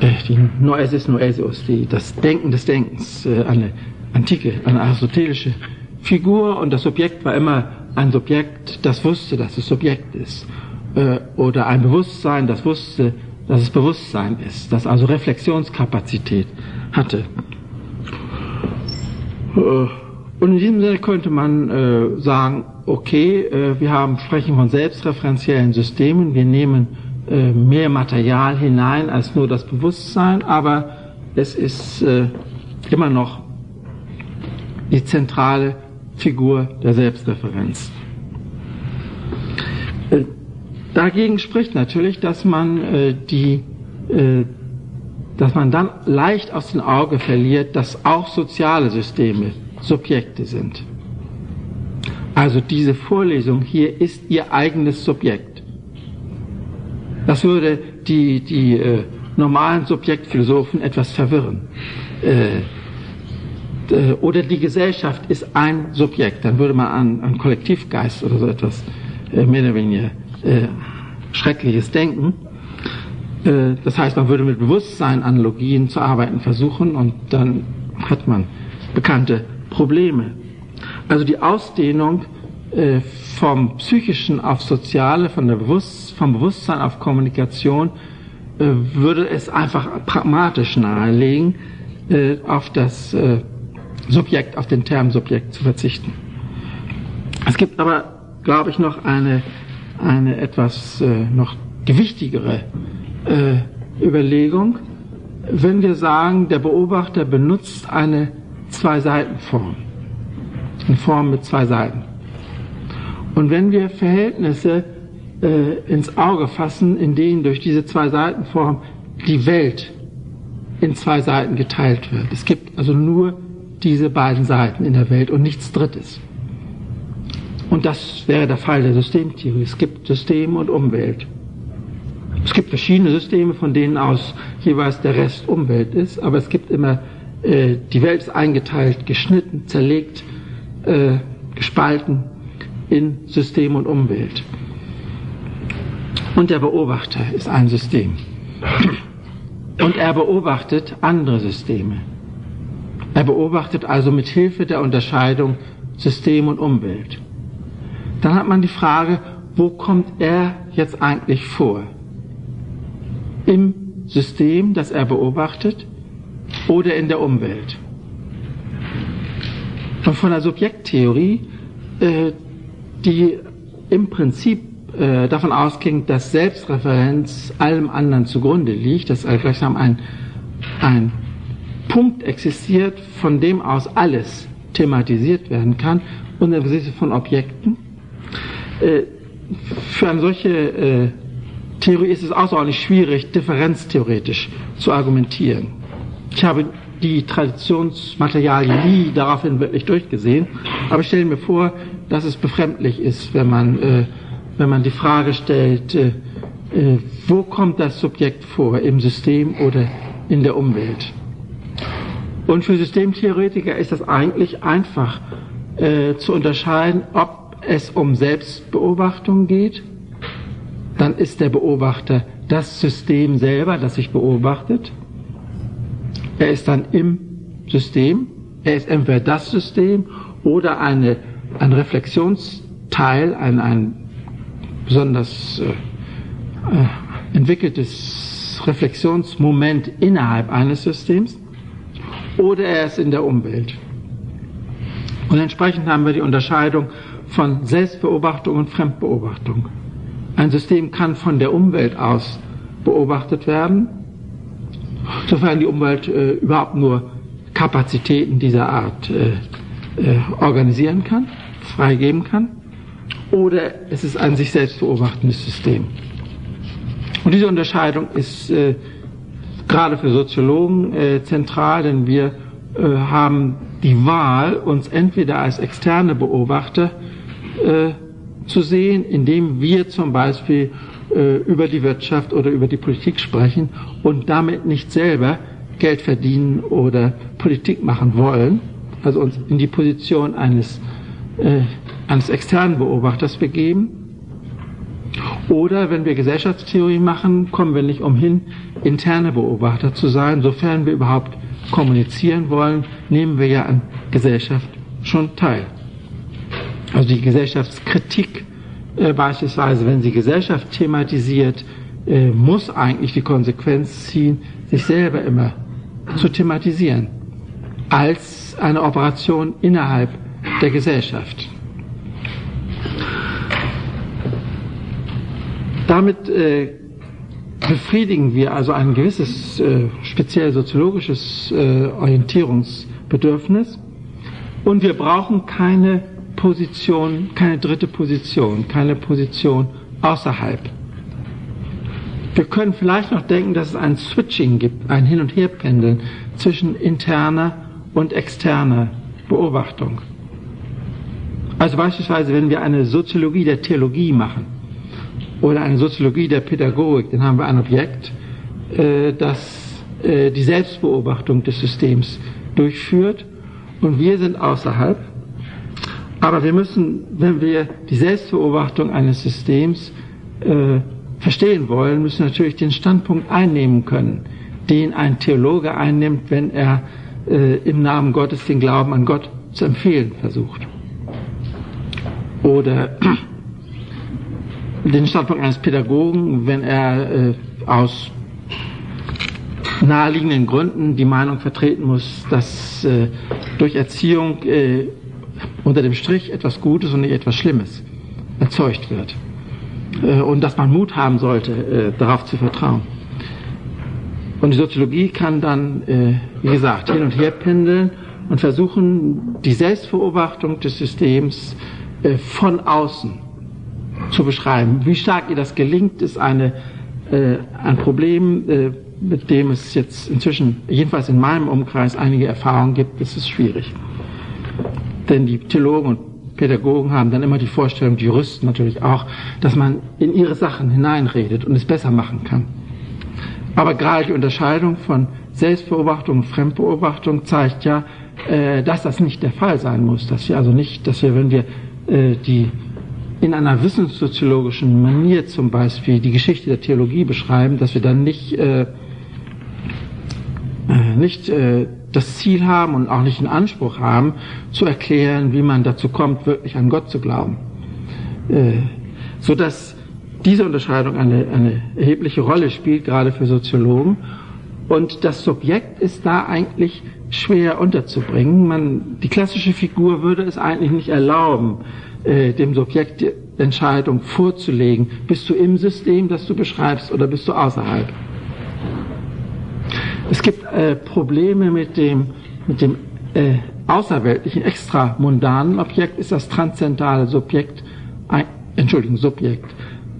Äh, die Noesis Noesius, die, das Denken des Denkens, eine antike, eine aristotelische Figur und das Subjekt war immer ein Subjekt, das wusste, dass es Subjekt ist. Oder ein Bewusstsein, das wusste, dass es Bewusstsein ist, das also Reflexionskapazität hatte. Äh, und in diesem Sinne könnte man äh, sagen, okay, äh, wir haben, sprechen von selbstreferenziellen Systemen, wir nehmen äh, mehr Material hinein als nur das Bewusstsein, aber es ist äh, immer noch die zentrale Figur der Selbstreferenz. Äh, dagegen spricht natürlich, dass man die dass man dann leicht aus dem Auge verliert, dass auch soziale Systeme Subjekte sind. Also diese Vorlesung hier ist ihr eigenes Subjekt. Das würde die, die äh, normalen Subjektphilosophen etwas verwirren. Äh, oder die Gesellschaft ist ein Subjekt. Dann würde man an, an Kollektivgeist oder so etwas äh, mehr oder weniger äh, Schreckliches denken. Äh, das heißt, man würde mit Bewusstsein-Analogien zu arbeiten versuchen und dann hat man bekannte Probleme. Also die Ausdehnung äh, vom Psychischen auf Soziale, von der Bewusst vom Bewusstsein auf Kommunikation, äh, würde es einfach pragmatisch nahelegen, auf das Subjekt, auf den Term Subjekt zu verzichten. Es gibt aber, glaube ich, noch eine, eine etwas noch gewichtigere äh, Überlegung, wenn wir sagen, der Beobachter benutzt eine Zwei-Seiten-Form. Eine Form mit zwei Seiten. Und wenn wir Verhältnisse äh, ins Auge fassen, in denen durch diese Zwei-Seiten-Form die Welt in zwei Seiten geteilt wird. Es gibt also nur diese beiden Seiten in der Welt und nichts Drittes. Und das wäre der Fall der Systemtheorie. Es gibt System und Umwelt. Es gibt verschiedene Systeme, von denen aus jeweils der Rest Umwelt ist, aber es gibt immer, äh, die Welt ist eingeteilt, geschnitten, zerlegt, äh, gespalten in System und Umwelt. Und der Beobachter ist ein System. Und er beobachtet andere Systeme. Er beobachtet also mit Hilfe der Unterscheidung System und Umwelt. Dann hat man die Frage, wo kommt er jetzt eigentlich vor? im System, das er beobachtet, oder in der Umwelt. Und von der Subjekttheorie, äh, die im Prinzip äh, davon ausging, dass Selbstreferenz allem anderen zugrunde liegt, dass also gleichsam ein, ein Punkt existiert, von dem aus alles thematisiert werden kann, und der Besitz von Objekten. Äh, für eine solche äh, Theorie ist es außerordentlich schwierig, differenztheoretisch zu argumentieren. Ich habe die Traditionsmaterialien nie daraufhin wirklich durchgesehen, aber ich stelle mir vor, dass es befremdlich ist, wenn man, äh, wenn man die Frage stellt, äh, äh, wo kommt das Subjekt vor, im System oder in der Umwelt? Und für Systemtheoretiker ist das eigentlich einfach äh, zu unterscheiden, ob es um Selbstbeobachtung geht, dann ist der Beobachter das System selber, das sich beobachtet. Er ist dann im System, er ist entweder das System oder eine, ein Reflexionsteil, ein, ein besonders äh, äh, entwickeltes Reflexionsmoment innerhalb eines Systems oder er ist in der Umwelt. Und entsprechend haben wir die Unterscheidung von Selbstbeobachtung und Fremdbeobachtung. Ein System kann von der Umwelt aus beobachtet werden, sofern die Umwelt äh, überhaupt nur Kapazitäten dieser Art äh, äh, organisieren kann, freigeben kann, oder es ist ein sich selbst beobachtendes System. Und diese Unterscheidung ist äh, gerade für Soziologen äh, zentral, denn wir äh, haben die Wahl, uns entweder als externe Beobachter äh, zu sehen, indem wir zum Beispiel äh, über die Wirtschaft oder über die Politik sprechen und damit nicht selber Geld verdienen oder Politik machen wollen, also uns in die Position eines, äh, eines externen Beobachters begeben oder wenn wir Gesellschaftstheorie machen, kommen wir nicht umhin, interne Beobachter zu sein. Sofern wir überhaupt kommunizieren wollen, nehmen wir ja an Gesellschaft schon teil. Also die Gesellschaftskritik äh, beispielsweise, wenn sie Gesellschaft thematisiert, äh, muss eigentlich die Konsequenz ziehen, sich selber immer zu thematisieren als eine Operation innerhalb der Gesellschaft. Damit äh, befriedigen wir also ein gewisses äh, speziell soziologisches äh, Orientierungsbedürfnis und wir brauchen keine Position, keine dritte Position, keine Position außerhalb. Wir können vielleicht noch denken, dass es ein Switching gibt, ein Hin- und Herpendeln zwischen interner und externer Beobachtung. Also beispielsweise, wenn wir eine Soziologie der Theologie machen, oder eine Soziologie der Pädagogik, dann haben wir ein Objekt, äh, das äh, die Selbstbeobachtung des Systems durchführt und wir sind außerhalb. Aber wir müssen, wenn wir die Selbstbeobachtung eines Systems äh, verstehen wollen, müssen natürlich den Standpunkt einnehmen können, den ein Theologe einnimmt, wenn er äh, im Namen Gottes den Glauben an Gott zu empfehlen versucht. Oder den Standpunkt eines Pädagogen, wenn er äh, aus naheliegenden Gründen die Meinung vertreten muss, dass äh, durch Erziehung äh, unter dem Strich etwas Gutes und nicht etwas Schlimmes erzeugt wird. Äh, und dass man Mut haben sollte, äh, darauf zu vertrauen. Und die Soziologie kann dann, äh, wie gesagt, hin und her pendeln und versuchen, die Selbstbeobachtung des Systems von außen zu beschreiben. Wie stark ihr das gelingt, ist eine, äh, ein Problem, äh, mit dem es jetzt inzwischen, jedenfalls in meinem Umkreis, einige Erfahrungen gibt. Das ist schwierig. Denn die Theologen und Pädagogen haben dann immer die Vorstellung, die Juristen natürlich auch, dass man in ihre Sachen hineinredet und es besser machen kann. Aber gerade die Unterscheidung von Selbstbeobachtung und Fremdbeobachtung zeigt ja, äh, dass das nicht der Fall sein muss. Dass wir also nicht, dass wir, wenn wir äh, die in einer wissenssoziologischen Manier zum Beispiel die Geschichte der Theologie beschreiben, dass wir dann nicht, äh, äh, nicht das Ziel haben und auch nicht den Anspruch haben, zu erklären, wie man dazu kommt, wirklich an Gott zu glauben. So dass diese Unterscheidung eine, eine erhebliche Rolle spielt, gerade für Soziologen. Und das Subjekt ist da eigentlich schwer unterzubringen. Man, die klassische Figur würde es eigentlich nicht erlauben, äh, dem Subjekt die Entscheidung vorzulegen. Bist du im System, das du beschreibst, oder bist du außerhalb? Es gibt äh, Probleme mit dem, mit dem äh, außerweltlichen, extramundanen Objekt, ist das transzendentale Subjekt, ein, Entschuldigung, Subjekt,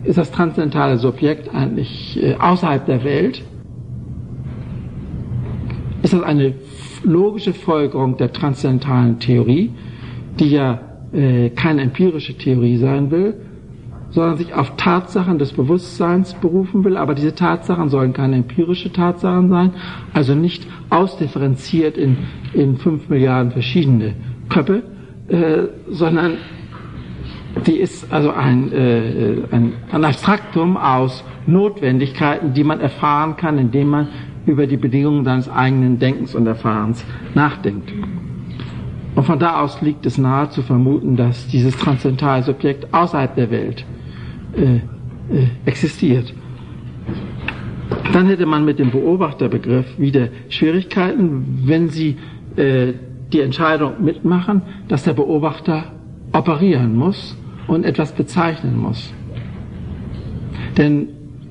ist das transzendentale Subjekt eigentlich äh, außerhalb der Welt? Ist das eine logische Folgerung der transzendentalen Theorie, die ja äh, keine empirische Theorie sein will, sondern sich auf Tatsachen des Bewusstseins berufen will, aber diese Tatsachen sollen keine empirische Tatsachen sein, also nicht ausdifferenziert in, in fünf Milliarden verschiedene Köpfe, äh, sondern die ist also ein, äh, ein, ein Abstraktum aus Notwendigkeiten, die man erfahren kann, indem man über die Bedingungen seines eigenen Denkens und Erfahrens nachdenkt. Und von da aus liegt es nahe zu vermuten, dass dieses transzendentale Subjekt außerhalb der Welt äh, äh, existiert. Dann hätte man mit dem Beobachterbegriff wieder Schwierigkeiten, wenn Sie äh, die Entscheidung mitmachen, dass der Beobachter operieren muss und etwas bezeichnen muss. Denn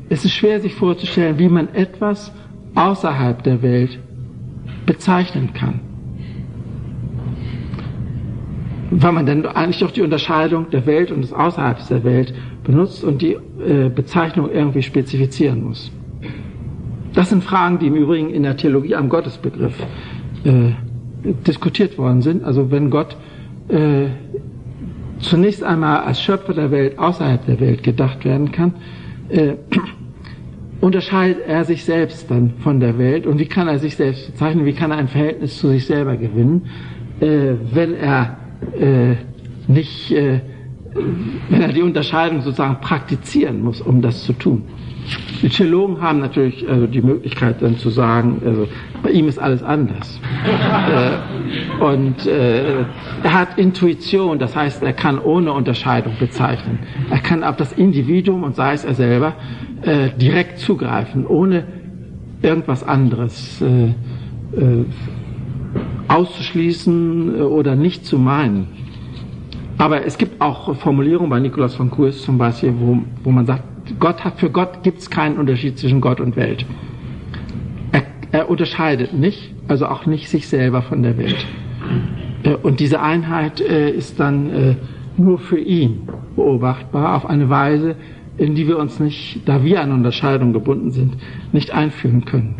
es ist schwer sich vorzustellen, wie man etwas außerhalb der Welt bezeichnen kann. Weil man dann eigentlich doch die Unterscheidung der Welt und des Außerhalbs der Welt benutzt und die äh, Bezeichnung irgendwie spezifizieren muss. Das sind Fragen, die im Übrigen in der Theologie am Gottesbegriff äh, diskutiert worden sind. Also wenn Gott äh, zunächst einmal als Schöpfer der Welt außerhalb der Welt gedacht werden kann, äh, unterscheidet er sich selbst dann von der Welt und wie kann er sich selbst bezeichnen, wie kann er ein Verhältnis zu sich selber gewinnen, äh, wenn er äh, nicht äh, wenn er die Unterscheidung sozusagen praktizieren muss, um das zu tun. Die Theologen haben natürlich also die Möglichkeit dann zu sagen, also bei ihm ist alles anders. äh, und äh, er hat Intuition, das heißt, er kann ohne Unterscheidung bezeichnen. Er kann auf das Individuum und sei es er selber äh, direkt zugreifen, ohne irgendwas anderes äh, äh, auszuschließen oder nicht zu meinen. Aber es gibt auch Formulierungen bei Nikolaus von Kurs zum Beispiel, wo, wo man sagt, Gott hat, für Gott gibt es keinen Unterschied zwischen Gott und Welt. Er, er unterscheidet nicht, also auch nicht sich selber von der Welt. Äh, und diese Einheit äh, ist dann äh, nur für ihn beobachtbar auf eine Weise, in die wir uns nicht, da wir an Unterscheidung gebunden sind, nicht einführen können.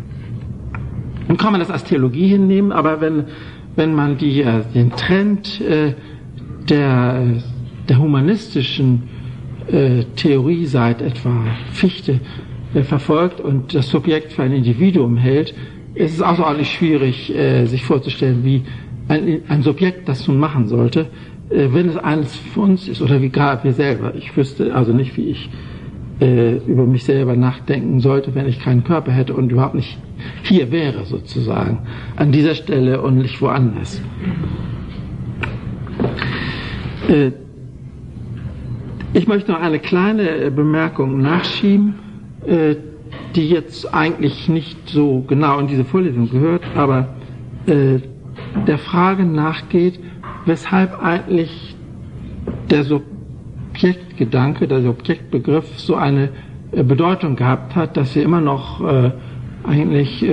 Nun kann man das als Theologie hinnehmen, aber wenn, wenn man die, den Trend der, der humanistischen Theorie seit etwa Fichte äh, verfolgt und das Subjekt für ein Individuum hält, ist es außerordentlich schwierig, äh, sich vorzustellen, wie ein, Subjekt das nun machen sollte, äh, wenn es eines von uns ist oder wie gar wir selber. Ich wüsste also nicht, wie ich äh, über mich selber nachdenken sollte, wenn ich keinen Körper hätte und überhaupt nicht hier wäre sozusagen, an dieser Stelle und nicht woanders. Äh, ich möchte noch eine kleine äh, Bemerkung nachschieben, äh, die jetzt eigentlich nicht so genau in diese Vorlesung gehört, aber der Frage nachgeht, weshalb eigentlich der Subjektgedanke, der Subjektbegriff so eine Bedeutung gehabt hat, dass wir immer noch eigentlich,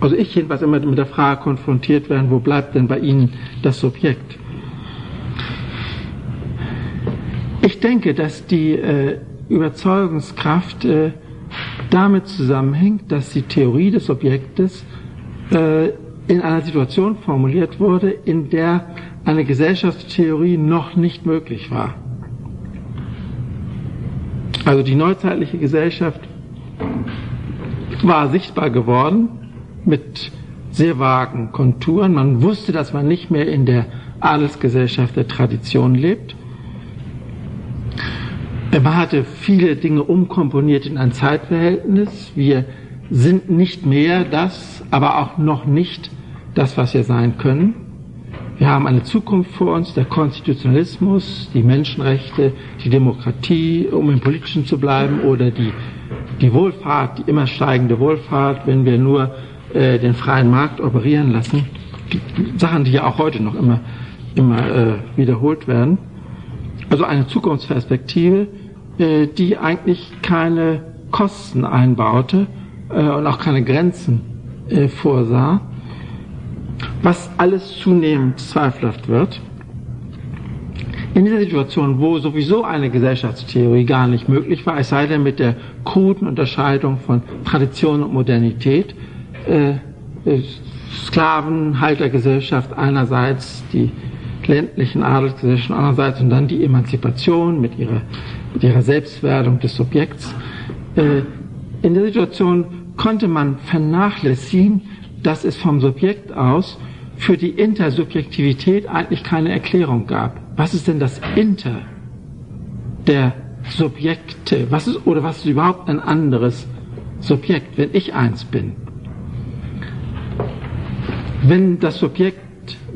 also ich jedenfalls immer mit der Frage konfrontiert werden, wo bleibt denn bei Ihnen das Subjekt? Ich denke, dass die äh, Überzeugungskraft äh, damit zusammenhängt, dass die Theorie des Objektes äh, in einer Situation formuliert wurde, in der eine Gesellschaftstheorie noch nicht möglich war. Also die neuzeitliche Gesellschaft war sichtbar geworden mit sehr vagen Konturen. Man wusste, dass man nicht mehr in der Adelsgesellschaft der Tradition lebt. Man hatte viele Dinge umkomponiert in ein Zeitverhältnis. Wir sind nicht mehr das, aber auch noch nicht das, was wir sein können. Wir haben eine Zukunft vor uns, der Konstitutionalismus, die Menschenrechte, die Demokratie, um im Politischen zu bleiben, oder die, die Wohlfahrt, die immer steigende Wohlfahrt, wenn wir nur äh, den freien Markt operieren lassen. Sachen, die ja auch heute noch immer, immer äh, wiederholt werden. Also eine Zukunftsperspektive, äh, die eigentlich keine Kosten einbaute äh, und auch keine Grenzen äh, vorsah, was alles zunehmend zweifelhaft wird. In dieser Situation, wo sowieso eine Gesellschaftstheorie gar nicht möglich war, es sei denn mit der kruden Unterscheidung von Tradition und Modernität, Sklavenhaltergesellschaft einerseits, die ländlichen Adelsgesellschaften andererseits und dann die Emanzipation mit ihrer, mit ihrer Selbstwerdung des Subjekts. Äh, in der Situation konnte man vernachlässigen, dass es vom Subjekt aus für die Intersubjektivität eigentlich keine Erklärung gab. Was ist denn das Inter der Subjekte? Was ist, oder was ist überhaupt ein anderes Subjekt, wenn ich eins bin? Wenn das Subjekt,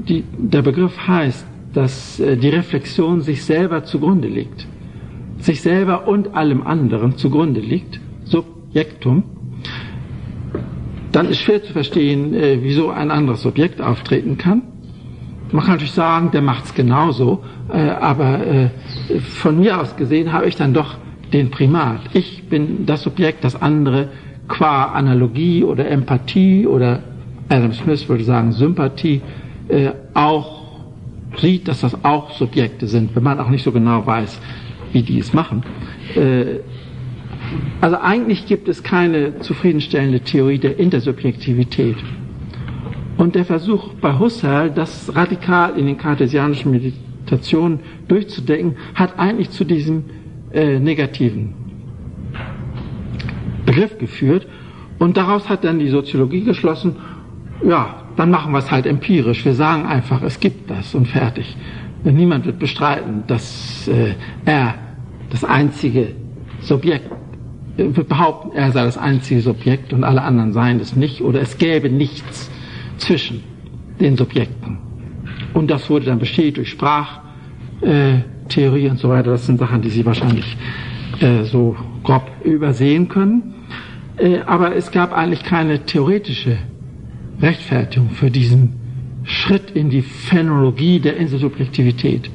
die, der Begriff heißt, dass äh, die Reflexion sich selber zugrunde liegt, sich selber und allem anderen zugrunde liegt, Subjektum, dann ist schwer zu verstehen, äh, wieso ein anderes Subjekt auftreten kann. Man kann natürlich sagen, der macht es genauso, äh, aber äh, von mir aus gesehen habe ich dann doch den Primat. Ich bin das Subjekt, das andere qua Analogie oder Empathie oder Adam Smith würde sagen Sympathie auch sieht, dass das auch Subjekte sind, wenn man auch nicht so genau weiß, wie die es machen. Äh, also eigentlich gibt es keine zufriedenstellende Theorie der Intersubjektivität. Und der Versuch bei Husserl, das radikal in den kartesianischen Meditationen durchzudenken, hat eigentlich zu diesem äh, negativen Begriff geführt. Und daraus hat dann die Soziologie geschlossen, ja, dann machen wir es halt empirisch. Wir sagen einfach, es gibt das und fertig. Niemand wird bestreiten, dass äh, er das einzige Subjekt wird behaupten, er sei das einzige Subjekt und alle anderen seien es nicht oder es gäbe nichts zwischen den Subjekten. Und das wurde dann bestätigt durch Sprachtheorie und so weiter. Das sind Sachen, die Sie wahrscheinlich äh, so grob übersehen können. Äh, aber es gab eigentlich keine theoretische Rechtfertigung für diesen Schritt in die Phänologie der Intersubjektivität.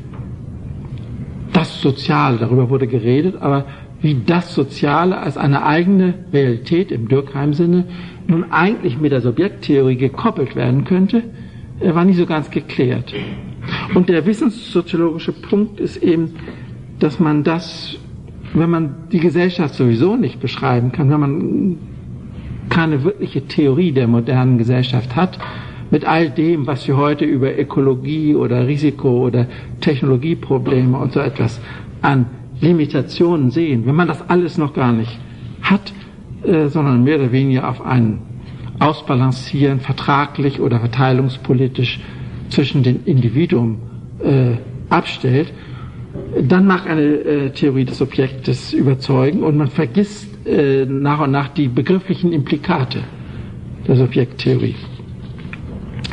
Das Soziale, darüber wurde geredet, aber wie das Soziale als eine eigene Realität im Durkheim-Sinne nun eigentlich mit der Subjekttheorie gekoppelt werden könnte, äh, war nicht so ganz geklärt. Und der wissenssoziologische Punkt ist eben, dass man das, wenn man die Gesellschaft sowieso nicht beschreiben kann, wenn man keine wirkliche Theorie der modernen Gesellschaft hat, mit all dem, was wir heute über Ökologie oder Risiko oder Technologieprobleme und so etwas an Limitationen sehen, wenn man das alles noch gar nicht hat, äh, sondern mehr oder weniger auf ein Ausbalancieren vertraglich oder verteilungspolitisch zwischen den Individuen äh, abstellt, dann mag eine äh, Theorie des Objektes überzeugen und man vergisst äh, nach und nach die begrifflichen Implikate der Subjekttheorie.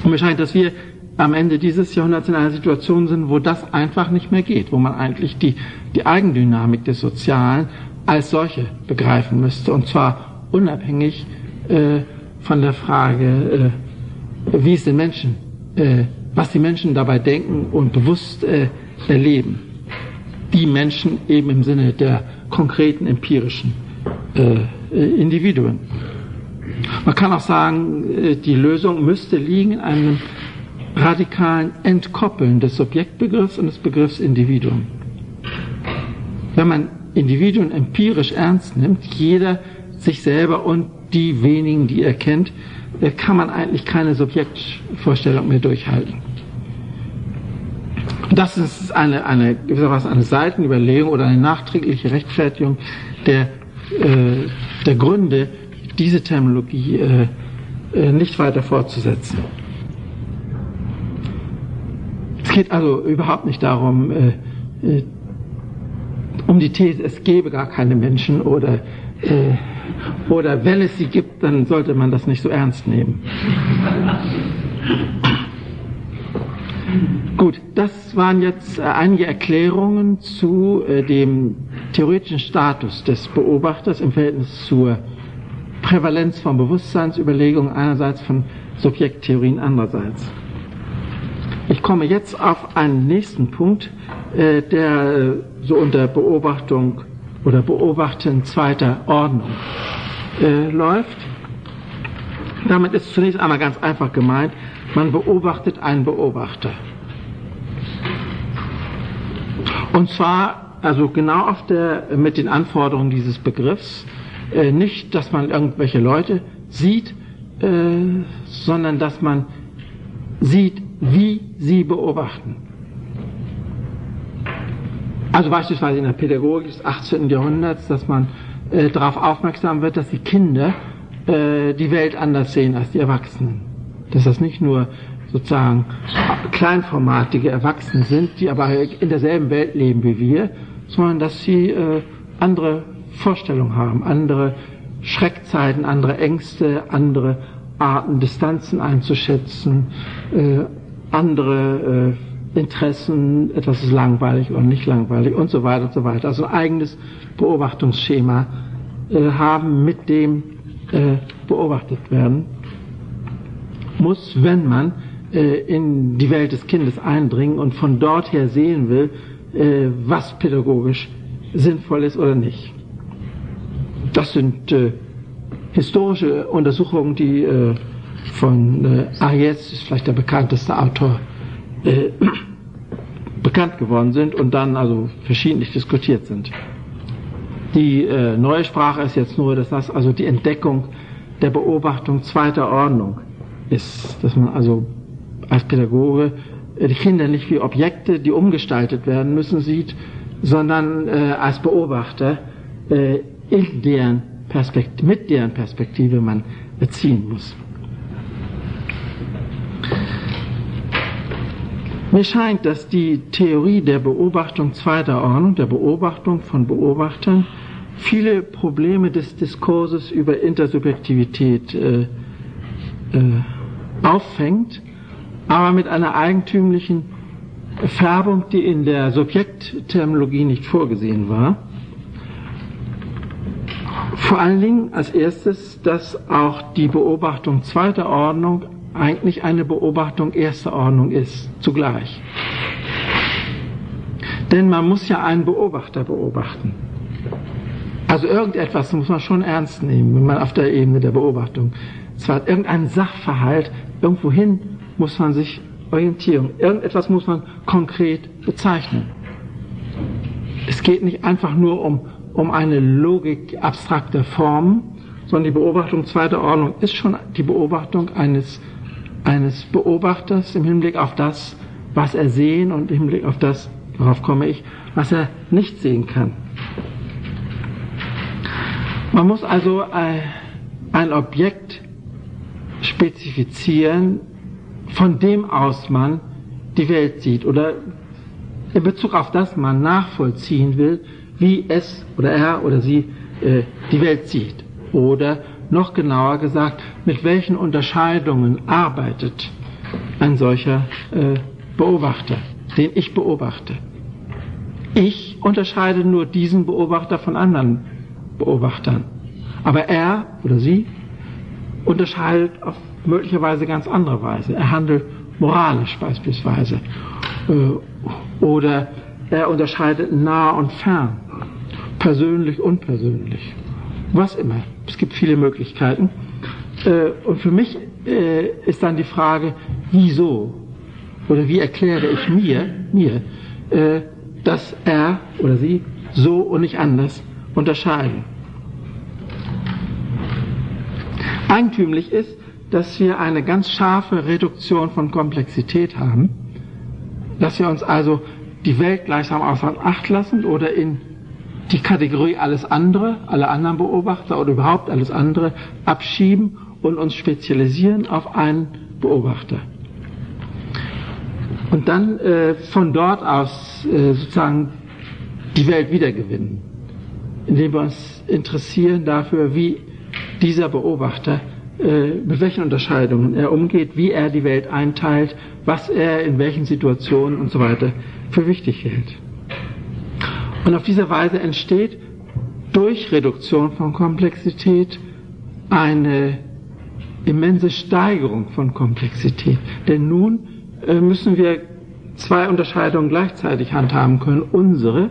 Und mir scheint, dass wir am Ende dieses Jahrhunderts in einer Situation sind, wo das einfach nicht mehr geht, wo man eigentlich die, die Eigendynamik des Sozialen als solche begreifen müsste, und zwar unabhängig äh, von der Frage, äh, wie es den Menschen, äh, was die Menschen dabei denken und bewusst äh, erleben. Die Menschen eben im Sinne der konkreten empirischen äh, Individuen. Man kann auch sagen, äh, die Lösung müsste liegen in einem radikalen Entkoppeln des Subjektbegriffs und des Begriffs Individuum. Wenn man Individuen empirisch ernst nimmt, jeder sich selber und die wenigen, die er kennt, äh, kann man eigentlich keine Subjektvorstellung mehr durchhalten. Das ist eine, eine, gewissermaßen eine Seitenüberlegung oder eine nachträgliche Rechtfertigung der, äh, der Gründe, diese Terminologie äh, äh, nicht weiter fortzusetzen. Es geht also überhaupt nicht darum, äh, äh, um die These, es gäbe gar keine Menschen oder, äh, oder wenn es sie gibt, dann sollte man das nicht so ernst nehmen. Gut, das waren jetzt äh, einige Erklärungen zu dem theoretischen Status des Beobachters im Verhältnis zur Prävalenz von Bewusstseinsüberlegungen einerseits, von Subjekttheorien andererseits. Ich komme jetzt auf einen nächsten Punkt, äh, der so unter Beobachtung oder Beobachten zweiter Ordnung äh, läuft. Damit ist zunächst einmal ganz einfach gemeint, man beobachtet einen Beobachter. Und zwar also genau auf der, mit den Anforderungen dieses Begriffs. Äh, nicht, dass man irgendwelche Leute sieht, äh, sondern dass man sieht, wie sie beobachten. Also beispielsweise in der Pädagogik des 18. Jahrhunderts, dass man äh, darauf aufmerksam wird, dass die Kinder äh, die Welt anders sehen als die Erwachsenen. Dass das nicht nur sozusagen kleinformatige Erwachsene sind, die aber in derselben Welt leben wie wir, sondern dass sie äh, andere Vorstellungen haben, andere Schreckzeiten, andere Ängste, andere Arten, Distanzen einzuschätzen, äh, andere äh, Interessen, etwas ist langweilig oder nicht langweilig und so weiter und so weiter. Also ein eigenes Beobachtungsschema äh, haben, mit dem äh, beobachtet werden muss, wenn man äh, in die Welt des Kindes eindringen und von dort her sehen will, äh, was pädagogisch sinnvoll ist oder nicht. Das sind äh, historische Untersuchungen, die äh, von äh, Ariès, ist vielleicht der bekannteste Autor, äh, bekannt geworden sind und dann also verschiedentlich diskutiert sind. Die äh, neue Sprache ist jetzt nur, dass das also die Entdeckung der Beobachtung zweiter Ordnung ist, dass man also als Pädagoge äh, die Kinder nicht wie Objekte, die umgestaltet werden müssen, sieht, sondern äh, als Beobachter äh, in deren Perspektive, mit deren Perspektive man erziehen muss. Mir scheint, dass die Theorie der Beobachtung zweiter Ordnung, der Beobachtung von Beobachtern, viele Probleme des Diskurses über Intersubjektivität äh, äh, auffängt aber mit einer eigentümlichen Färbung, die in der Subjektterminologie nicht vorgesehen war. Vor allen Dingen als erstes, dass auch die Beobachtung zweiter Ordnung eigentlich eine Beobachtung erster Ordnung ist, zugleich. Denn man muss ja einen Beobachter beobachten. Also irgendetwas muss man schon ernst nehmen, wenn man auf der Ebene der Beobachtung zwar irgendeinen Sachverhalt irgendwohin muss man sich orientieren. Irgendetwas muss man konkret bezeichnen. Es geht nicht einfach nur um, um eine Logik abstrakter Formen, sondern die Beobachtung zweiter Ordnung ist schon die Beobachtung eines, eines Beobachters im Hinblick auf das, was er sehen und im Hinblick auf das, darauf komme ich, was er nicht sehen kann. Man muss also äh, ein Objekt spezifizieren, von dem aus man die Welt sieht oder in Bezug auf das man nachvollziehen will, wie es oder er oder sie äh, die Welt sieht. Oder noch genauer gesagt, mit welchen Unterscheidungen arbeitet ein solcher äh, Beobachter, den ich beobachte. Ich unterscheide nur diesen Beobachter von anderen Beobachtern. Aber er oder sie unterscheidet auf möglicherweise ganz andere Weise. Er handelt moralisch beispielsweise. Äh, oder er unterscheidet nah und fern, persönlich, unpersönlich. Was immer. Es gibt viele Möglichkeiten. Äh, und für mich äh, ist dann die Frage, wieso oder wie erkläre ich mir, mir, dass er oder sie so und nicht anders unterscheiden. Eigentümlich ist, dass wir eine ganz scharfe Reduktion von Komplexität haben, dass wir uns also die Welt gleichsam außer Acht lassen oder in die Kategorie alles andere, alle anderen Beobachter oder überhaupt alles andere abschieben und uns spezialisieren auf einen Beobachter. Und dann äh, von dort aus äh, sozusagen die Welt wiedergewinnen, indem wir uns interessieren dafür, wie dieser Beobachter äh, mit welchen Unterscheidungen er umgeht, wie er die Welt einteilt, was er in welchen Situationen und so weiter für wichtig hält. Und auf diese Weise entsteht durch Reduktion von Komplexität eine immense Steigerung von Komplexität. Denn nun äh, müssen wir zwei Unterscheidungen gleichzeitig handhaben können. Unsere,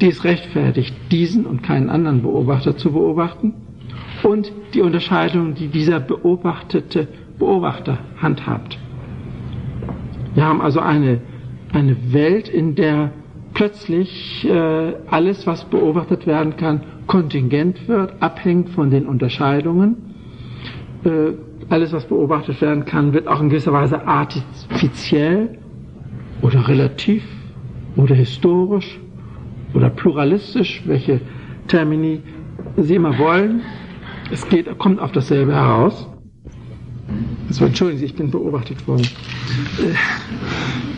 die es rechtfertigt, diesen und keinen anderen Beobachter zu beobachten, und die Unterscheidung, die dieser beobachtete Beobachter handhabt. Wir haben also eine, eine Welt, in der plötzlich äh, alles, was beobachtet werden kann, kontingent wird, abhängt von den Unterscheidungen. Äh, alles, was beobachtet werden kann, wird auch in gewisser Weise artifiziell oder relativ oder historisch oder pluralistisch, welche Termini Sie immer wollen. Es geht, kommt auf dasselbe heraus. Also, entschuldigen Sie, ich bin beobachtet worden. Äh,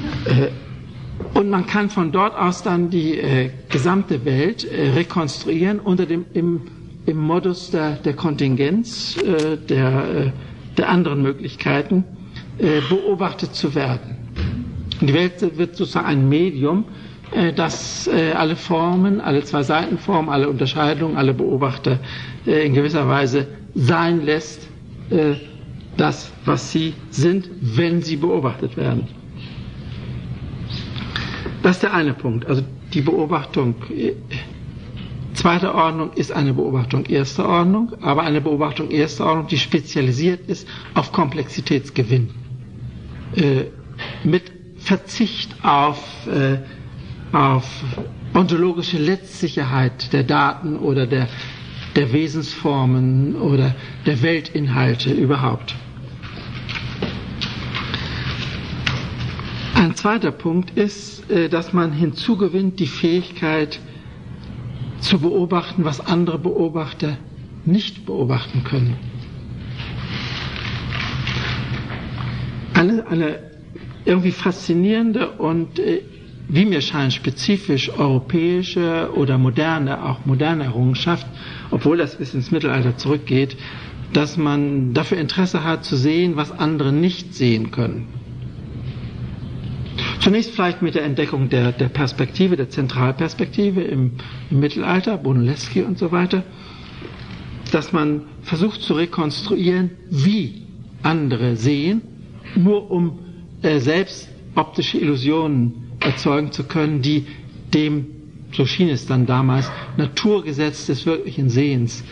und man kann von dort aus dann die äh, gesamte Welt äh, rekonstruieren unter dem, im, im Modus der, der Kontingenz, äh, der, äh, der anderen Möglichkeiten, äh, beobachtet zu werden. Die Welt wird sozusagen ein Medium, äh, das äh, alle Formen, alle zwei Seitenformen, alle Unterscheidungen, alle Beobachter äh, in gewisser Weise sein lässt, äh, das, was sie sind, wenn sie beobachtet werden. Das ist der eine Punkt. Also die Beobachtung äh, zweiter Ordnung ist eine Beobachtung erster Ordnung, aber eine Beobachtung erster Ordnung, die spezialisiert ist auf Komplexitätsgewinn. Äh, mit Verzicht auf, äh, auf ontologische Letztsicherheit der Daten oder der, der Wesensformen oder der Weltinhalte überhaupt. Ein zweiter Punkt ist, äh, dass man hinzugewinnt die Fähigkeit zu beobachten, was andere Beobachter nicht beobachten können. Eine, eine irgendwie faszinierende und äh, wie mir scheint spezifisch europäische oder moderne, auch moderne Errungenschaft, obwohl das bis ins Mittelalter zurückgeht, dass man dafür Interesse hat zu sehen, was andere nicht sehen können. Zunächst vielleicht mit der Entdeckung der, der Perspektive, der Zentralperspektive im, im Mittelalter, Brunelleschi und so weiter, dass man versucht zu rekonstruieren, wie andere sehen, nur um äh, selbst optische Illusionen erzeugen zu können, die dem, so schien es dann damals, Naturgesetz des wirklichen Sehens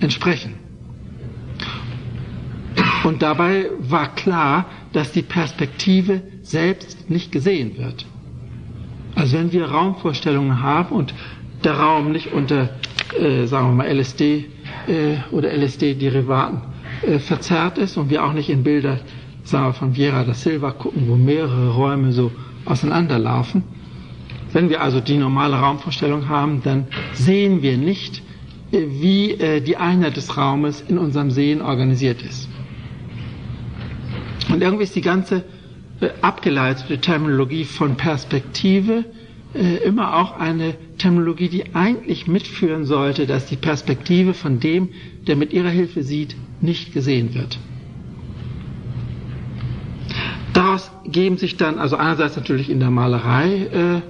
entsprechen. Und dabei war klar, dass die Perspektive selbst nicht gesehen wird. Also wenn wir Raumvorstellungen haben und der Raum nicht unter, äh, sagen wir mal, LSD äh, oder LSD-Derivaten äh, verzerrt ist und wir auch nicht in Bilder, sagen wir von Viera da Silva gucken, wo mehrere Räume so auseinanderlaufen. Wenn wir also die normale Raumvorstellung haben, dann sehen wir nicht, äh, wie äh, die Einheit des Raumes in unserem Sehen organisiert ist. Und irgendwie ist die ganze äh, abgeleitete Terminologie von Perspektive äh, immer auch eine Terminologie, die eigentlich mitführen sollte, dass die Perspektive von dem, der mit ihrer Hilfe sieht, nicht gesehen wird. Daraus geben sich dann, also einerseits natürlich in der Malerei, äh,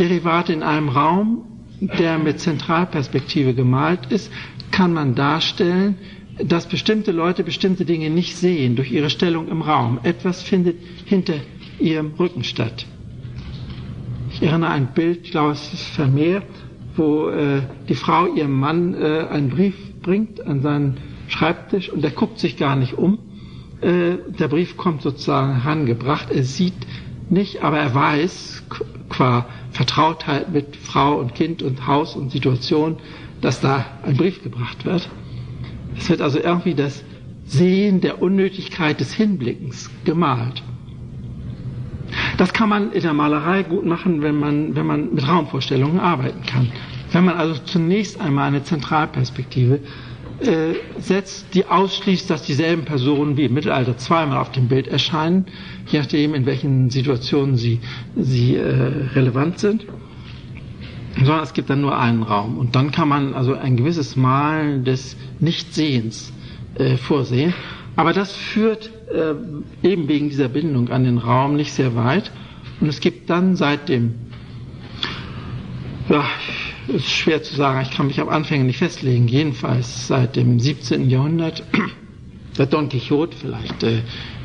Derivate in einem Raum, der mit Zentralperspektive gemalt ist, kann man darstellen, dass bestimmte Leute bestimmte Dinge nicht sehen durch ihre Stellung im Raum. Etwas findet hinter ihrem Rücken statt. Ich erinnere an ein Bild, ich glaube es ist Vermeer, wo äh, die Frau ihrem Mann äh, einen Brief bringt an seinen Schreibtisch und der guckt sich gar nicht um. Äh, der Brief kommt sozusagen herangebracht. Er sieht nicht, aber er weiß qua Vertrautheit mit Frau und Kind und Haus und Situation, dass da ein Brief gebracht wird. Es wird also irgendwie das Sehen der Unnötigkeit des Hinblickens gemalt. Das kann man in der Malerei gut machen, wenn man, wenn man mit Raumvorstellungen arbeiten kann. Wenn man also zunächst einmal eine Zentralperspektive äh, setzt, die ausschließt, dass dieselben Personen wie im Mittelalter zweimal auf dem Bild erscheinen, je nachdem, in welchen Situationen sie, sie äh, relevant sind sondern es gibt dann nur einen Raum. Und dann kann man also ein gewisses Mal des Nichtsehens äh, vorsehen. Aber das führt äh, eben wegen dieser Bindung an den Raum nicht sehr weit. Und es gibt dann seit dem, ja, ist schwer zu sagen, ich kann mich auf Anfänge nicht festlegen, jedenfalls seit dem 17. Jahrhundert, der Don Quixote vielleicht, äh,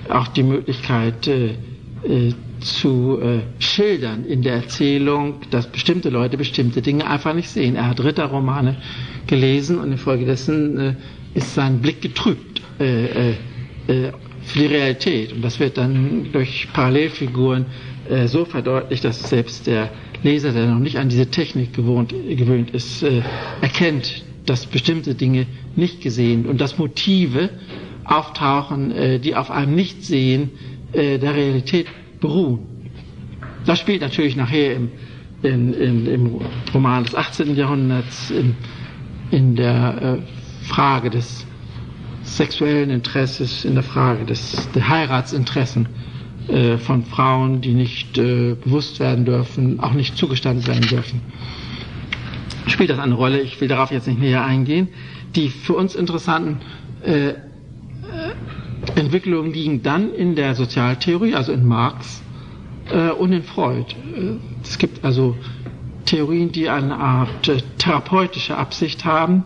auch die Möglichkeit, äh, äh, zu äh, schildern in der Erzählung, dass bestimmte Leute bestimmte Dinge einfach nicht sehen. Er hat Ritterromane gelesen und infolgedessen äh, ist sein Blick getrübt. Äh, äh, äh für die Realität. Und das wird dann durch Parallelfiguren äh, so verdeutlicht, dass selbst der Leser, der noch nicht an diese Technik gewohnt, gewöhnt ist, erkennt, dass bestimmte Dinge nicht gesehen und dass Motive auftauchen, die auf einem Nichtsehen der Realität beruhen. Das spielt natürlich nachher im, in, in, im Roman des 18. Jahrhunderts in, in der äh, Frage des sexuellen Interesses, in der Frage des, der Heiratsinteressen äh, von Frauen, die nicht äh, bewusst werden dürfen, auch nicht zugestanden werden dürfen. Spielt das eine Rolle? Ich will darauf jetzt nicht näher eingehen. Die für uns interessanten äh, Entwicklungen liegen dann in der Sozialtheorie, also in Marx äh, und in Freud. Äh, es gibt also Theorien, die eine Art äh, therapeutische Absicht haben,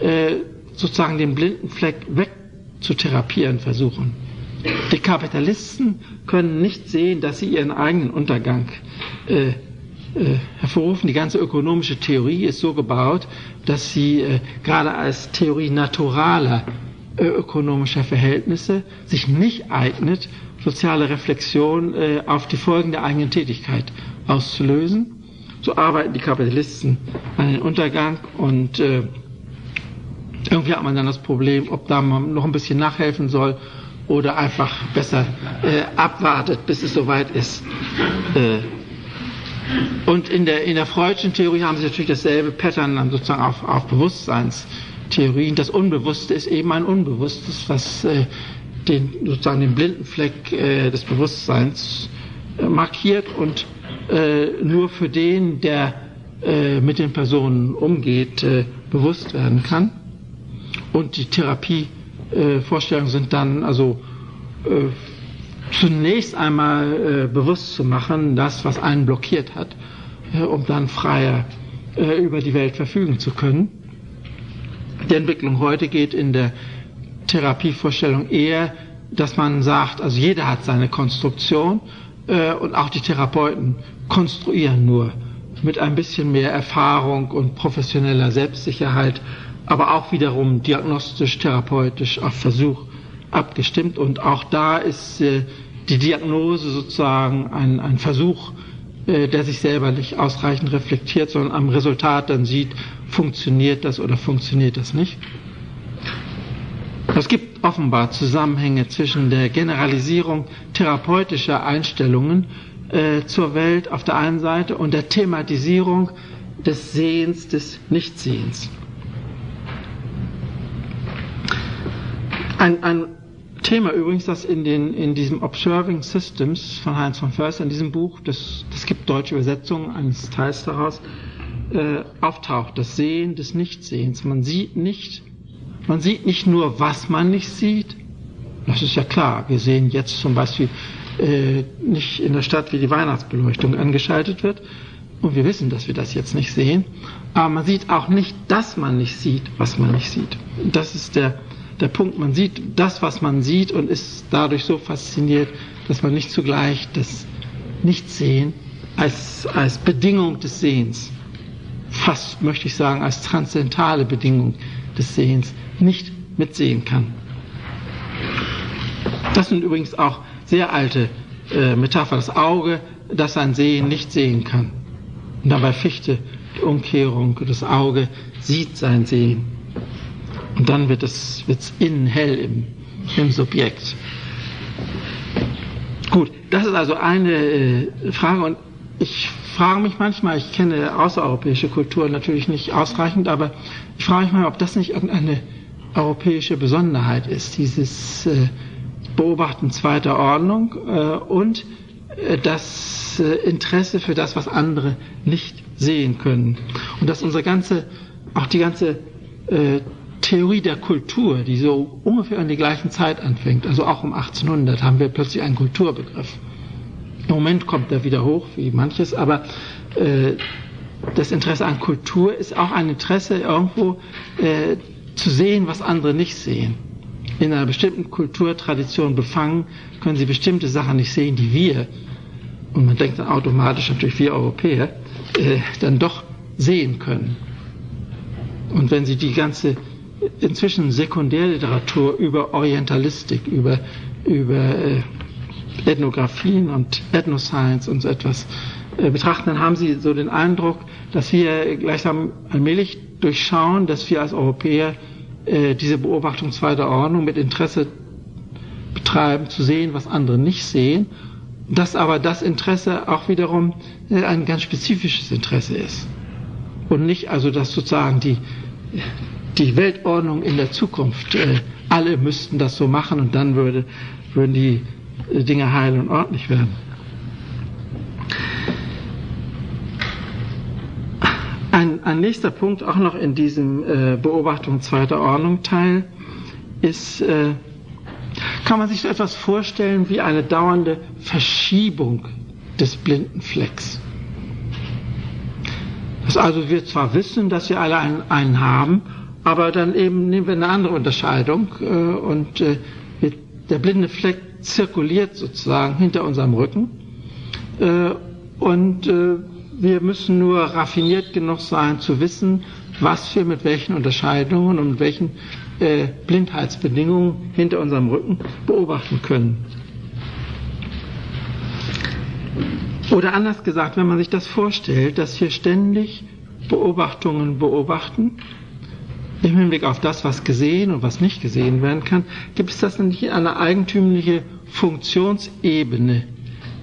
äh, sozusagen den blinden Fleck wegzutherapieren versuchen. Die Kapitalisten können nicht sehen, dass sie ihren eigenen Untergang äh, äh, hervorrufen. Die ganze ökonomische Theorie ist so gebaut, dass sie äh, gerade als Theorie naturaler ökonomischer Verhältnisse sich nicht eignet, soziale Reflexion äh, auf die Folgen der eigenen Tätigkeit auszulösen. So arbeiten die Kapitalisten an den Untergang und äh, irgendwie hat man dann das Problem, ob da man noch ein bisschen nachhelfen soll oder einfach besser äh, abwartet, bis es soweit ist. Äh, und in der, in der Freudschen Theorie haben sie natürlich dasselbe Pattern dann sozusagen auf, auf Bewusstseinstheorien. Das Unbewusste ist eben ein Unbewusstes, was äh, den, sozusagen den blinden Fleck äh, des Bewusstseins äh, markiert und nur für den, der mit den Personen umgeht, bewusst werden kann. Und die Therapievorstellungen sind dann also zunächst einmal bewusst zu machen, das, was einen blockiert hat, um dann freier über die Welt verfügen zu können. Die Entwicklung heute geht in der Therapievorstellung eher, dass man sagt, also jeder hat seine Konstruktion äh, und auch die Therapeuten konstruieren nur mit ein bisschen mehr Erfahrung und professioneller Selbstsicherheit aber auch wiederum diagnostisch, therapeutisch auf Versuch abgestimmt. Und auch da ist äh, die Diagnose sozusagen ein, ein Versuch, äh, der sich selber nicht ausreichend reflektiert, sondern am Resultat dann sieht, funktioniert das oder funktioniert das nicht. Es gibt offenbar Zusammenhänge zwischen der Generalisierung therapeutischer Einstellungen äh, zur Welt auf der einen Seite und der Thematisierung des Sehens, des Nichtsehens. Ein, ein Thema übrigens, das in, den, in diesem Observing Systems von Heinz von Förster, in diesem Buch, das, das gibt deutsche Übersetzungen eines Teils daraus, äh, auftaucht, das Sehen des Nichtsehens. Man sieht nicht, man sieht nicht nur, was man nicht sieht, das ist ja klar, wir sehen jetzt zum Beispiel äh, nicht in der Stadt, wie die Weihnachtsbeleuchtung angeschaltet wird, und wir wissen, dass wir das jetzt nicht sehen, aber man sieht auch nicht, dass man nicht sieht, was man nicht sieht. Das ist der der Punkt, man sieht das, was man sieht und ist dadurch so fasziniert, dass man nicht zugleich das Nichtsehen als, als Bedingung des Sehens, fast möchte ich sagen, als transzendentale Bedingung des Sehens nicht mitsehen kann. Das sind übrigens auch sehr alte äh, Metapher, das Auge, das sein Sehen nicht sehen kann. Und dabei Fichte die Umkehrung, das Auge sieht sein Sehen. Und dann wird es innen hell im, im Subjekt. Gut, das ist also eine äh, Frage und ich frage mich manchmal, ich kenne außereuropäische Kulturen natürlich nicht ausreichend, aber ich frage mich mal, ob das nicht irgendeine europäische Besonderheit ist, dieses äh, Beobachten zweiter Ordnung äh, und äh, das Interesse für das, was andere nicht sehen können. Und dass unsere ganze, auch die ganze Theorie der Kultur, die so ungefähr an die gleichen Zeit anfängt, also auch um 1800 haben wir plötzlich einen Kulturbegriff. Im Moment kommt er wieder hoch, wie manches, aber äh, das Interesse an Kultur ist auch ein Interesse, irgendwo äh, zu sehen, was andere nicht sehen. In einer bestimmten Kulturtradition befangen, können sie bestimmte Sachen nicht sehen, die wir, und man denkt dann automatisch natürlich wir Europäer, äh, dann doch sehen können. Und wenn sie die ganze inzwischen Sekundärliteratur über Orientalistik, über über äh, Ethnographien und Ethnoscience und so etwas äh, betrachten, dann haben Sie so den Eindruck, dass wir gleichsam allmählich durchschauen, dass wir als Europäer äh, diese Beobachtung zweiter Ordnung mit Interesse betreiben, zu sehen, was andere nicht sehen, dass aber das Interesse auch wiederum äh, ein ganz spezifisches Interesse ist. Und nicht also, dass sozusagen die, die Weltordnung in der Zukunft, alle müssten das so machen und dann würde, würden die Dinge heil und ordentlich werden. Ein, ein nächster Punkt auch noch in diesem äh, Beobachtung zweiter Ordnung Teil ist, äh, kann man sich so etwas vorstellen wie eine dauernde Verschiebung des blinden Flecks. Dass also wir zwar wissen, dass wir alle einen, einen haben, aber dann eben nehmen wir eine andere Unterscheidung äh, und äh, der blinde Fleck zirkuliert sozusagen hinter unserem Rücken äh, und äh, wir müssen nur raffiniert genug sein zu wissen, was wir mit welchen Unterscheidungen und mit welchen äh, Blindheitsbedingungen hinter unserem Rücken beobachten können. Oder anders gesagt, wenn man sich das vorstellt, dass wir ständig Beobachtungen beobachten, im Hinblick auf das, was gesehen und was nicht gesehen werden kann, gibt es das nicht eine eigentümliche Funktionsebene,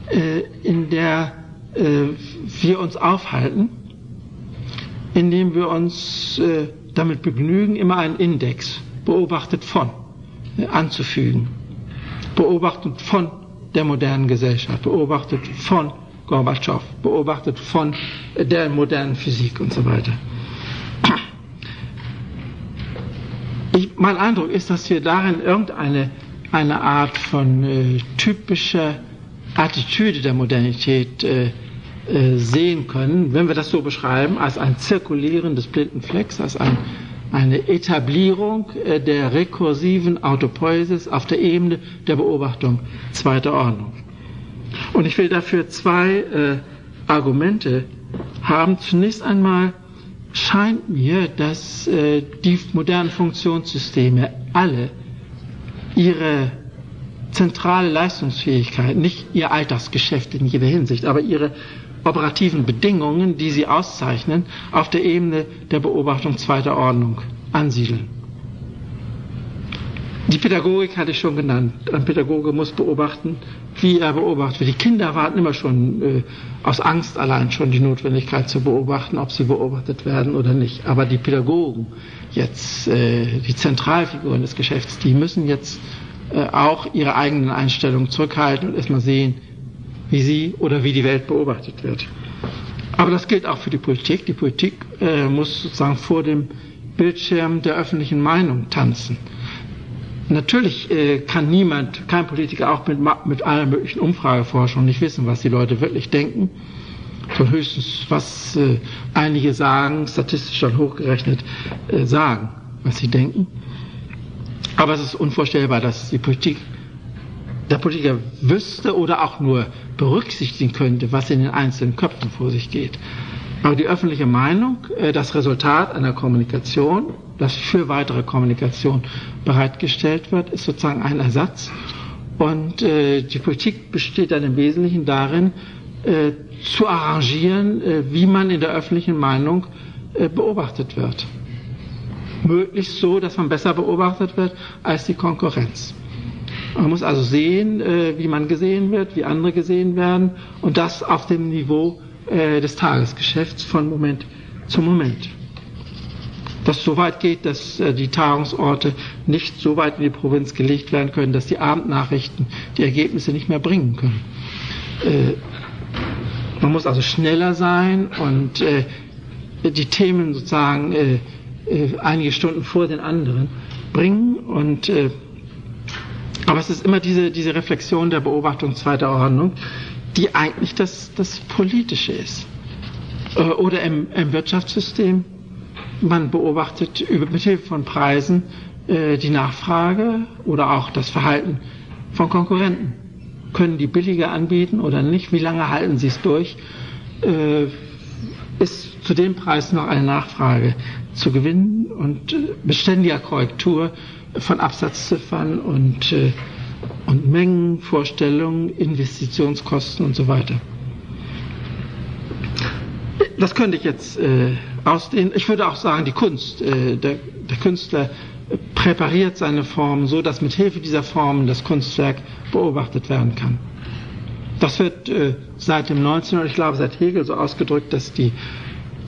äh, in der äh, wir uns aufhalten, indem wir uns äh, damit begnügen, immer einen Index beobachtet von anzufügen. Beobachtet von der modernen Gesellschaft, beobachtet von Gorbatschow, beobachtet von der modernen Physik und so weiter. Ich, mein Eindruck ist, dass wir darin irgendeine eine Art von äh, typischer Attitüde der Modernität äh, äh, sehen können, wenn wir das so beschreiben, als ein Zirkulieren des blinden Flecks, als ein, eine Etablierung äh, der rekursiven Autopoiesis auf der Ebene der Beobachtung zweiter Ordnung. Und ich will dafür zwei äh, Argumente haben. Zunächst einmal scheint mir, dass äh, die modernen Funktionssysteme alle ihre zentrale Leistungsfähigkeit, nicht ihr Alltagsgeschäft in jeder Hinsicht, aber ihre operativen Bedingungen, die sie auszeichnen, auf der Ebene der Beobachtung zweiter Ordnung ansiedeln. Die Pädagogik hatte ich schon genannt. Ein Pädagoge muss beobachten, wie er beobachtet wird. Die Kinder warten immer schon äh, aus Angst allein schon die Notwendigkeit zu beobachten, ob sie beobachtet werden oder nicht. Aber die Pädagogen, jetzt äh, die Zentralfiguren des Geschäfts, die müssen jetzt äh, auch ihre eigenen Einstellungen zurückhalten und erstmal sehen, wie sie oder wie die Welt beobachtet wird. Aber das gilt auch für die Politik. Die Politik äh, muss sozusagen vor dem Bildschirm der öffentlichen Meinung tanzen. Natürlich äh, kann niemand, kein Politiker auch mit, mit aller möglichen Umfrageforschung nicht wissen, was die Leute wirklich denken, sondern höchstens, was äh, einige sagen, statistisch schon hochgerechnet äh, sagen, was sie denken. Aber es ist unvorstellbar, dass die Politik, der Politiker wüsste oder auch nur berücksichtigen könnte, was in den einzelnen Köpfen vor sich geht. Aber die öffentliche Meinung, äh, das Resultat einer Kommunikation, das für weitere Kommunikation bereitgestellt wird, ist sozusagen ein Ersatz. Und äh, die Politik besteht dann im Wesentlichen darin, zu arrangieren, wie man in der öffentlichen Meinung beobachtet wird. Möglichst so, dass man besser beobachtet wird als die Konkurrenz. Man muss also sehen, wie man gesehen wird, wie andere gesehen werden und das auf dem Niveau äh, des Tagesgeschäfts von Moment zu Moment. Das so weit geht, dass äh, die Tagungsorte nicht so weit in die Provinz gelegt werden können, dass die Abendnachrichten die Ergebnisse nicht mehr bringen können. Man muss also schneller sein und äh, die Themen sozusagen äh, äh, einige Stunden vor den anderen bringen und äh, aber es ist immer diese, diese Reflexion der Beobachtung zweiter Ordnung, die eigentlich das, das Politische ist. Äh, oder im, im Wirtschaftssystem, man beobachtet über, mit Hilfe von Preisen äh, die Nachfrage oder auch das Verhalten von Konkurrenten. Können die billiger anbieten oder nicht? Wie lange halten sie es durch? Äh, ist zu dem Preis noch eine Nachfrage zu gewinnen und beständiger Korrektur von Absatzziffern und, und Mengenvorstellungen, Investitionskosten und so weiter. Das könnte ich jetzt äh, ausdehnen. Ich würde auch sagen, die Kunst, äh, der, der Künstler präpariert seine Formen so, dass mit Hilfe dieser Formen das Kunstwerk beobachtet werden kann. Das wird äh, seit dem 19. und ich glaube seit Hegel so ausgedrückt, dass die,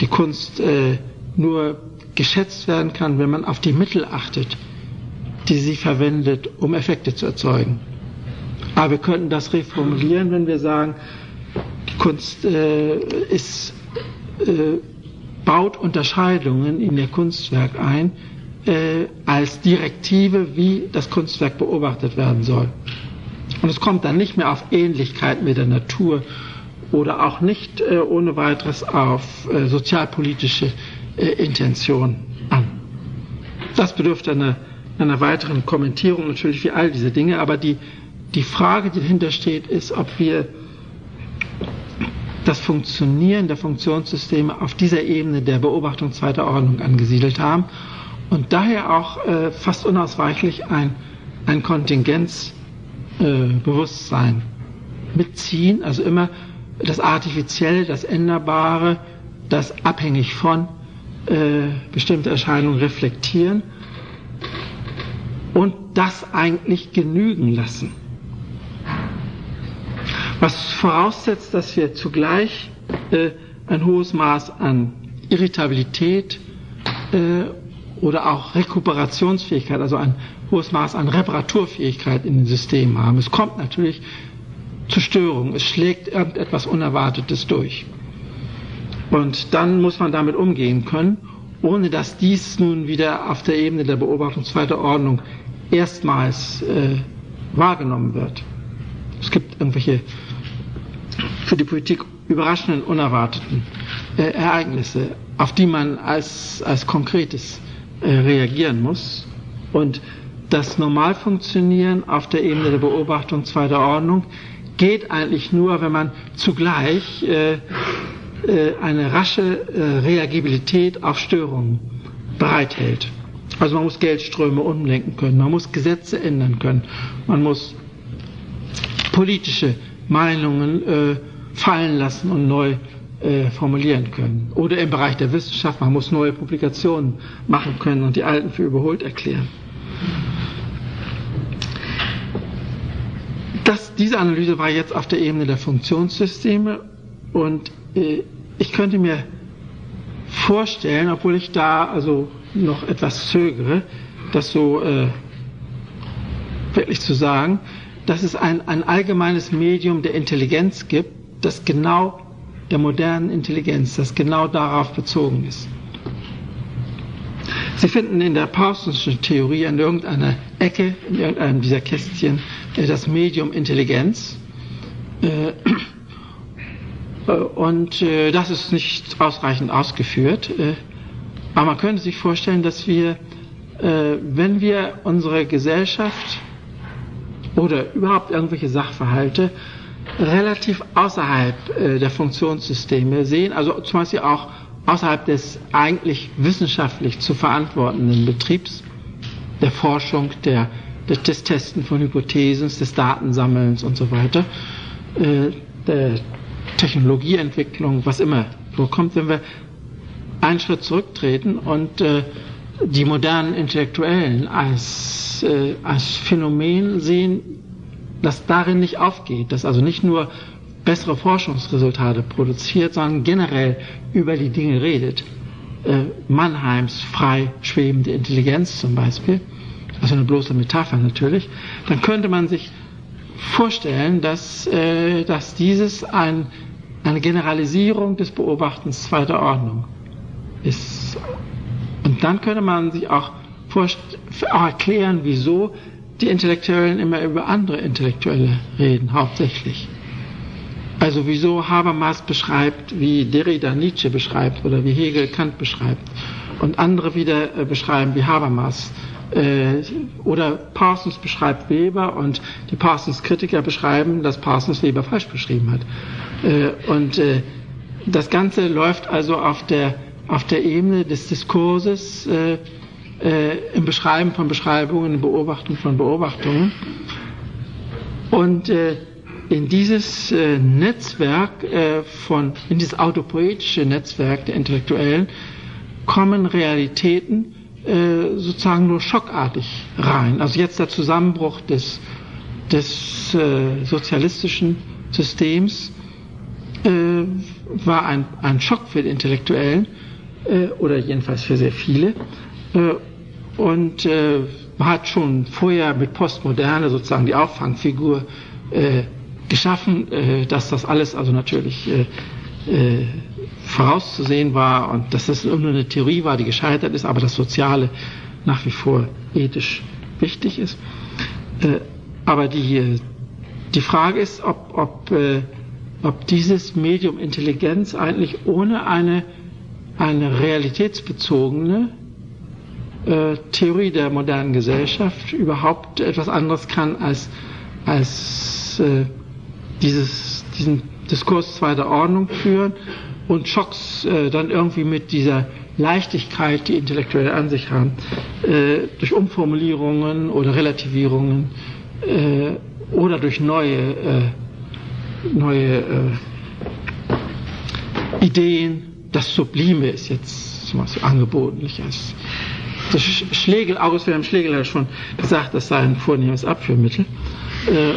die Kunst äh, nur geschätzt werden kann, wenn man auf die Mittel achtet, die sie verwendet, um Effekte zu erzeugen. Aber wir könnten das reformulieren, wenn wir sagen, die Kunst äh, ist, äh, baut Unterscheidungen in ihr Kunstwerk ein, äh, als Direktive, wie das Kunstwerk beobachtet werden soll. Und es kommt dann nicht mehr auf Ähnlichkeit mit der Natur oder auch nicht äh, ohne weiteres auf äh, sozialpolitische äh, Intention an. Das bedürfte einer, einer weiteren Kommentierung natürlich wie all diese Dinge, aber die, die Frage, die dahinter steht, ist, ob wir das Funktionieren der Funktionssysteme auf dieser Ebene der Beobachtung zweiter Ordnung angesiedelt haben und daher auch äh, fast unausweichlich ein, ein Kontingenzbewusstsein äh, mitziehen, also immer das Artifizielle, das Änderbare, das abhängig von äh, bestimmte Erscheinungen reflektieren und das eigentlich genügen lassen. Was voraussetzt, dass wir zugleich äh, ein hohes Maß an Irritabilität äh, oder auch Rekuperationsfähigkeit, also ein hohes Maß an Reparaturfähigkeit in den Systemen haben. Es kommt natürlich zu Störungen, es schlägt irgendetwas Unerwartetes durch. Und dann muss man damit umgehen können, ohne dass dies nun wieder auf der Ebene der Beobachtung zweiter Ordnung erstmals äh, wahrgenommen wird. Es gibt irgendwelche für die Politik überraschenden, unerwarteten äh, Ereignisse, auf die man als, als konkretes reagieren muss. Und das Normalfunktionieren auf der Ebene der Beobachtung zweiter Ordnung geht eigentlich nur, wenn man zugleich äh, äh, eine rasche äh, Reagibilität auf Störungen bereithält. Also man muss Geldströme umlenken können, man muss Gesetze ändern können, man muss politische Meinungen äh, fallen lassen und neu äh, formulieren können. Oder im Bereich der Wissenschaft, man muss neue Publikationen machen können und die alten für überholt erklären. Das, diese Analyse war jetzt auf der Ebene der Funktionssysteme und äh, ich könnte mir vorstellen, obwohl ich da also noch etwas zögere, das so äh, wirklich zu sagen, dass es ein, ein allgemeines Medium der Intelligenz gibt, das genau der modernen Intelligenz, das genau darauf bezogen ist. Sie finden in der Parsonschen Theorie an irgendeiner Ecke, in irgendeinem dieser Kästchen, äh, das Medium Intelligenz. Äh, äh, und das ist nicht ausreichend ausgeführt. Aber man könnte sich vorstellen, dass wir, wenn wir unsere Gesellschaft oder überhaupt irgendwelche Sachverhalte relativ außerhalb der Funktionssysteme sehen, also zum Beispiel auch außerhalb des eigentlich wissenschaftlich zu verantwortenden Betriebs, der Forschung, der, des Testen von Hypothesen, des Datensammelns und so weiter, äh, der Technologieentwicklung, was immer vorkommt, wenn wir einen Schritt zurücktreten und äh, die modernen Intellektuellen als, äh, als Phänomen sehen, das darin nicht aufgeht, dass also nicht nur bessere Forschungsresultate produziert, sondern generell über die Dinge redet. Äh, Mannheims frei schwebende Intelligenz zum Beispiel, also eine bloße Metapher natürlich, dann könnte man sich vorstellen, dass, äh, dass dieses ein, eine Generalisierung des Beobachtens zweiter Ordnung ist. Und dann könnte man sich auch, auch erklären, wieso die Intellektuellen immer über andere Intellektuelle reden, hauptsächlich. Also wieso Habermas beschreibt, wie Derrida Nietzsche beschreibt oder wie Hegel Kant beschreibt und andere wieder äh, beschreiben wie Habermas äh, oder Parsons beschreibt Weber und die Parsons Kritiker beschreiben, dass Parsons Weber falsch beschrieben hat. Äh, und das Ganze läuft also auf der auf der Ebene des Diskurses äh, im Beschreiben von Beschreibungen, im Beobachten von Beobachtungen Und äh, in dieses äh, Netzwerk äh, von, in dieses autopoetische Netzwerk der Intellektuellen kommen Realitäten äh, sozusagen nur schockartig rein. Also jetzt der Zusammenbruch des, des äh, sozialistischen Systems äh, war ein, ein Schock für die Intellektuellen äh, oder jedenfalls für sehr viele. Und äh, hat schon vorher mit Postmoderne sozusagen die Auffangfigur äh, geschaffen, äh, dass das alles also natürlich äh, äh, vorauszusehen war und dass das nur eine Theorie war, die gescheitert ist, aber das Soziale nach wie vor ethisch wichtig ist. Äh, aber die, äh, die Frage ist, ob, ob, äh, ob dieses Medium Intelligenz eigentlich ohne eine, eine realitätsbezogene äh, Theorie der modernen Gesellschaft überhaupt etwas anderes kann als, als äh, dieses, diesen Diskurs zweiter Ordnung führen und Schocks äh, dann irgendwie mit dieser Leichtigkeit, die Intellektuelle an sich haben, äh, durch Umformulierungen oder Relativierungen äh, oder durch neue, äh, neue äh, Ideen. Das Sublime ist jetzt zum Beispiel angeboten, nicht als das Schlegel, August Wilhelm Schlegel hat schon gesagt, das sei ein vornehmes Abführmittel. Äh,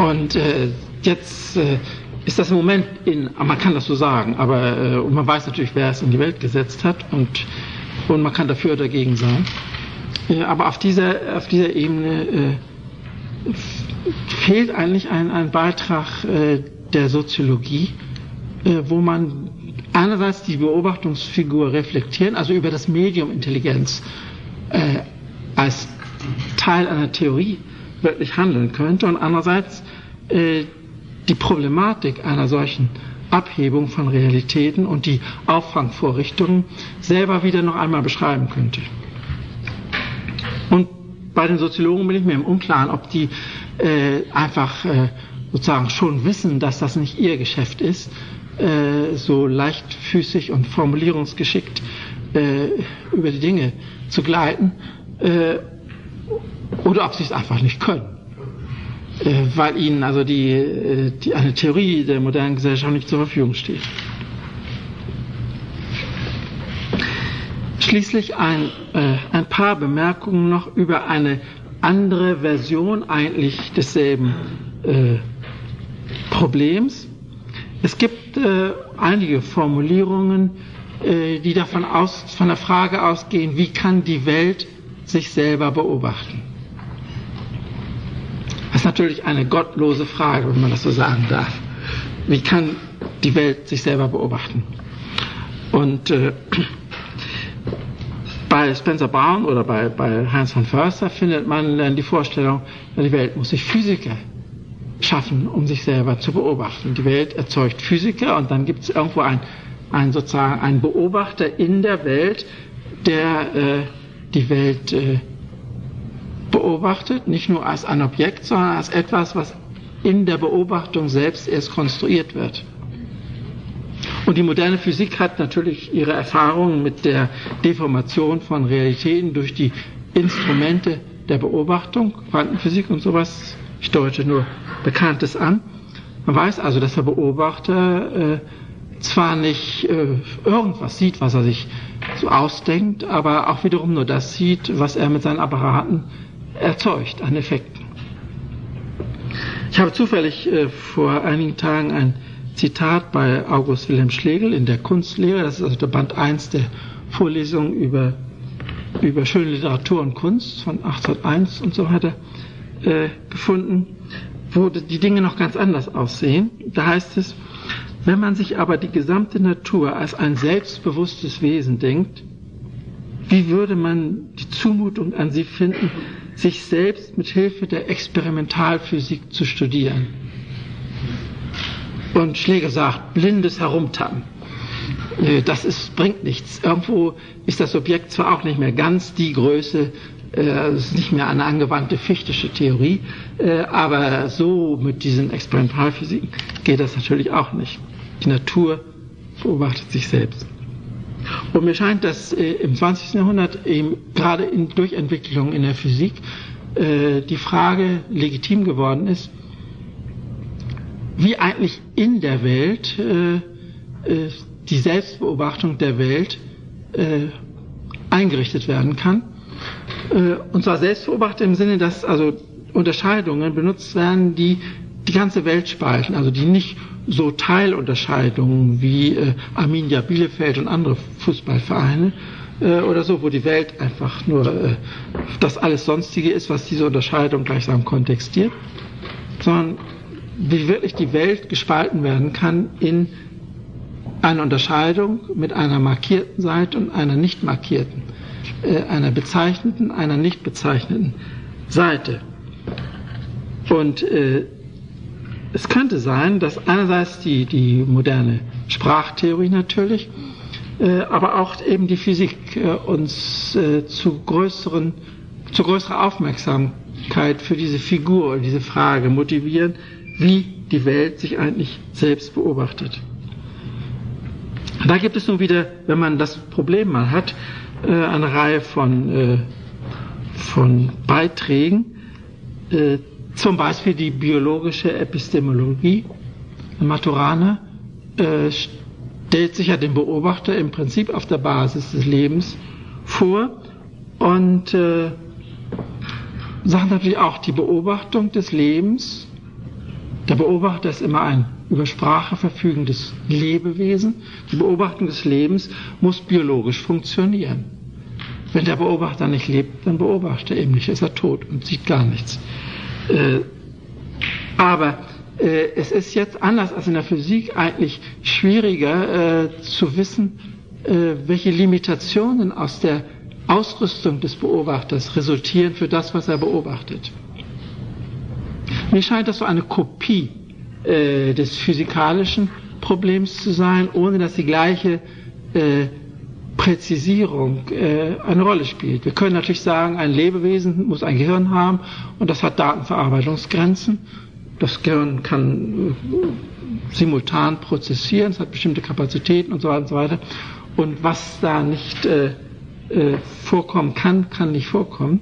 und äh, jetzt äh, ist das im Moment in, man kann das so sagen, aber äh, und man weiß natürlich, wer es in die Welt gesetzt hat und, und man kann dafür oder dagegen sein. Äh, aber auf dieser, auf dieser Ebene äh, fehlt eigentlich ein, ein Beitrag der Soziologie, wo man einerseits die Beobachtungsfigur reflektieren, also über das Medium Intelligenz äh, als Teil einer Theorie wirklich handeln könnte und andererseits äh, die Problematik einer solchen Abhebung von Realitäten und die Auffangvorrichtungen selber wieder noch einmal beschreiben könnte. Und bei den Soziologen bin ich mir im Unklaren, ob die äh, einfach äh, sozusagen schon wissen, dass das nicht ihr Geschäft ist, äh, so leichtfüßig und formulierungsgeschickt äh, über die Dinge zu gleiten, äh, oder ob sie es einfach nicht können. Äh, weil ihnen also die, äh, die, eine Theorie der modernen Gesellschaft nicht zur Verfügung steht. Schließlich ein, äh, ein paar Bemerkungen noch über eine andere Version eigentlich desselben äh, Problems. Es gibt äh, einige Formulierungen, äh, die davon aus, von der Frage ausgehen, wie kann die Welt sich selber beobachten. Das ist natürlich eine gottlose Frage, wenn man das so sagen darf. Wie kann die Welt sich selber beobachten? Und äh, bei Spencer Brown oder bei, bei Heinz von Förster findet man dann die Vorstellung, die Welt muss sich Physiker schaffen, um sich selber zu beobachten. Die Welt erzeugt Physiker und dann gibt es irgendwo ein, ein sozusagen einen Beobachter in der Welt, der äh, die Welt äh, beobachtet, nicht nur als ein Objekt, sondern als etwas, was in der Beobachtung selbst erst konstruiert wird. Und die moderne Physik hat natürlich ihre Erfahrungen mit der Deformation von Realitäten durch die Instrumente der Beobachtung, Quantenphysik und sowas. Ich deute nur Bekanntes an. Man weiß also, dass der Beobachter äh, zwar nicht äh, irgendwas sieht, was er sich so ausdenkt, aber auch wiederum nur das sieht, was er mit seinen Apparaten erzeugt an Effekten. Ich habe zufällig äh, vor einigen Tagen ein Zitat bei August Wilhelm Schlegel in der Kunstlehre, das ist also der Band 1 der Vorlesung über, über schöne Literatur und Kunst von 1801 und so weiter, äh, gefunden, wo die Dinge noch ganz anders aussehen. Da heißt es, wenn man sich aber die gesamte Natur als ein selbstbewusstes Wesen denkt, wie würde man die Zumutung an sie finden, sich selbst mit Hilfe der Experimentalphysik zu studieren. Und Schläger sagt, blindes Herumtappen. Äh, das ist, bringt nichts. Irgendwo ist das Objekt zwar auch nicht mehr ganz die Größe, es ist nicht mehr eine angewandte fichtische Theorie, äh, aber so mit diesen Experimentalphysiken geht das natürlich auch nicht. Die Natur beobachtet sich selbst. Und mir scheint, dass äh, im 20. Jahrhundert eben gerade in Durchentwicklung in der Physik äh, die Frage legitim geworden ist, wie eigentlich in der Welt äh, äh, die Selbstbeobachtung der Welt äh, eingerichtet werden kann. Äh, und zwar selbstbeobachtet im Sinne, dass also Unterscheidungen benutzt werden, die die ganze Welt spalten, also die nicht so Teilunterscheidungen wie äh, Arminia Bielefeld und andere Fußballvereine äh, oder so, wo die Welt einfach nur äh, das alles Sonstige ist, was diese Unterscheidung gleichsam kontextiert, sondern wie wirklich die Welt gespalten werden kann in eine Unterscheidung mit einer markierten Seite und einer nicht markierten, einer bezeichneten, einer nicht bezeichneten Seite. Und äh, es könnte sein, dass einerseits die, die moderne Sprachtheorie natürlich, äh, aber auch eben die Physik äh, uns äh, zu größeren, zu größerer Aufmerksamkeit für diese Figur, diese Frage motivieren, wie die Welt sich eigentlich selbst beobachtet. Da gibt es nun wieder, wenn man das Problem mal hat, äh, eine Reihe von, äh, von Beiträgen, äh, zum Beispiel die biologische Epistemologie. Maturana stellt sich ja den Beobachter im Prinzip auf der Basis des Lebens vor und sagt natürlich auch, die Beobachtung des Lebens der Beobachter ist immer ein über Sprache verfügendes Lebewesen. Die Beobachtung des Lebens muss biologisch funktionieren. Wenn der Beobachter nicht lebt, dann beobachtet er eben nicht, ist er tot und sieht gar nichts. Äh, aber äh, es ist jetzt anders als in der Physik eigentlich schwieriger äh, zu wissen, äh, welche Limitationen aus der Ausrüstung des Beobachters resultieren für das, was er beobachtet. Mir scheint das so eine Kopie äh, des physikalischen Problems zu sein, ohne dass die gleiche äh, Präzisierung äh, eine Rolle spielt. Wir können natürlich sagen, ein Lebewesen muss ein Gehirn haben und das hat Datenverarbeitungsgrenzen. Das Gehirn kann äh, simultan prozessieren, es hat bestimmte Kapazitäten und so weiter und so weiter. Und was da nicht äh, äh, vorkommen kann, kann nicht vorkommen.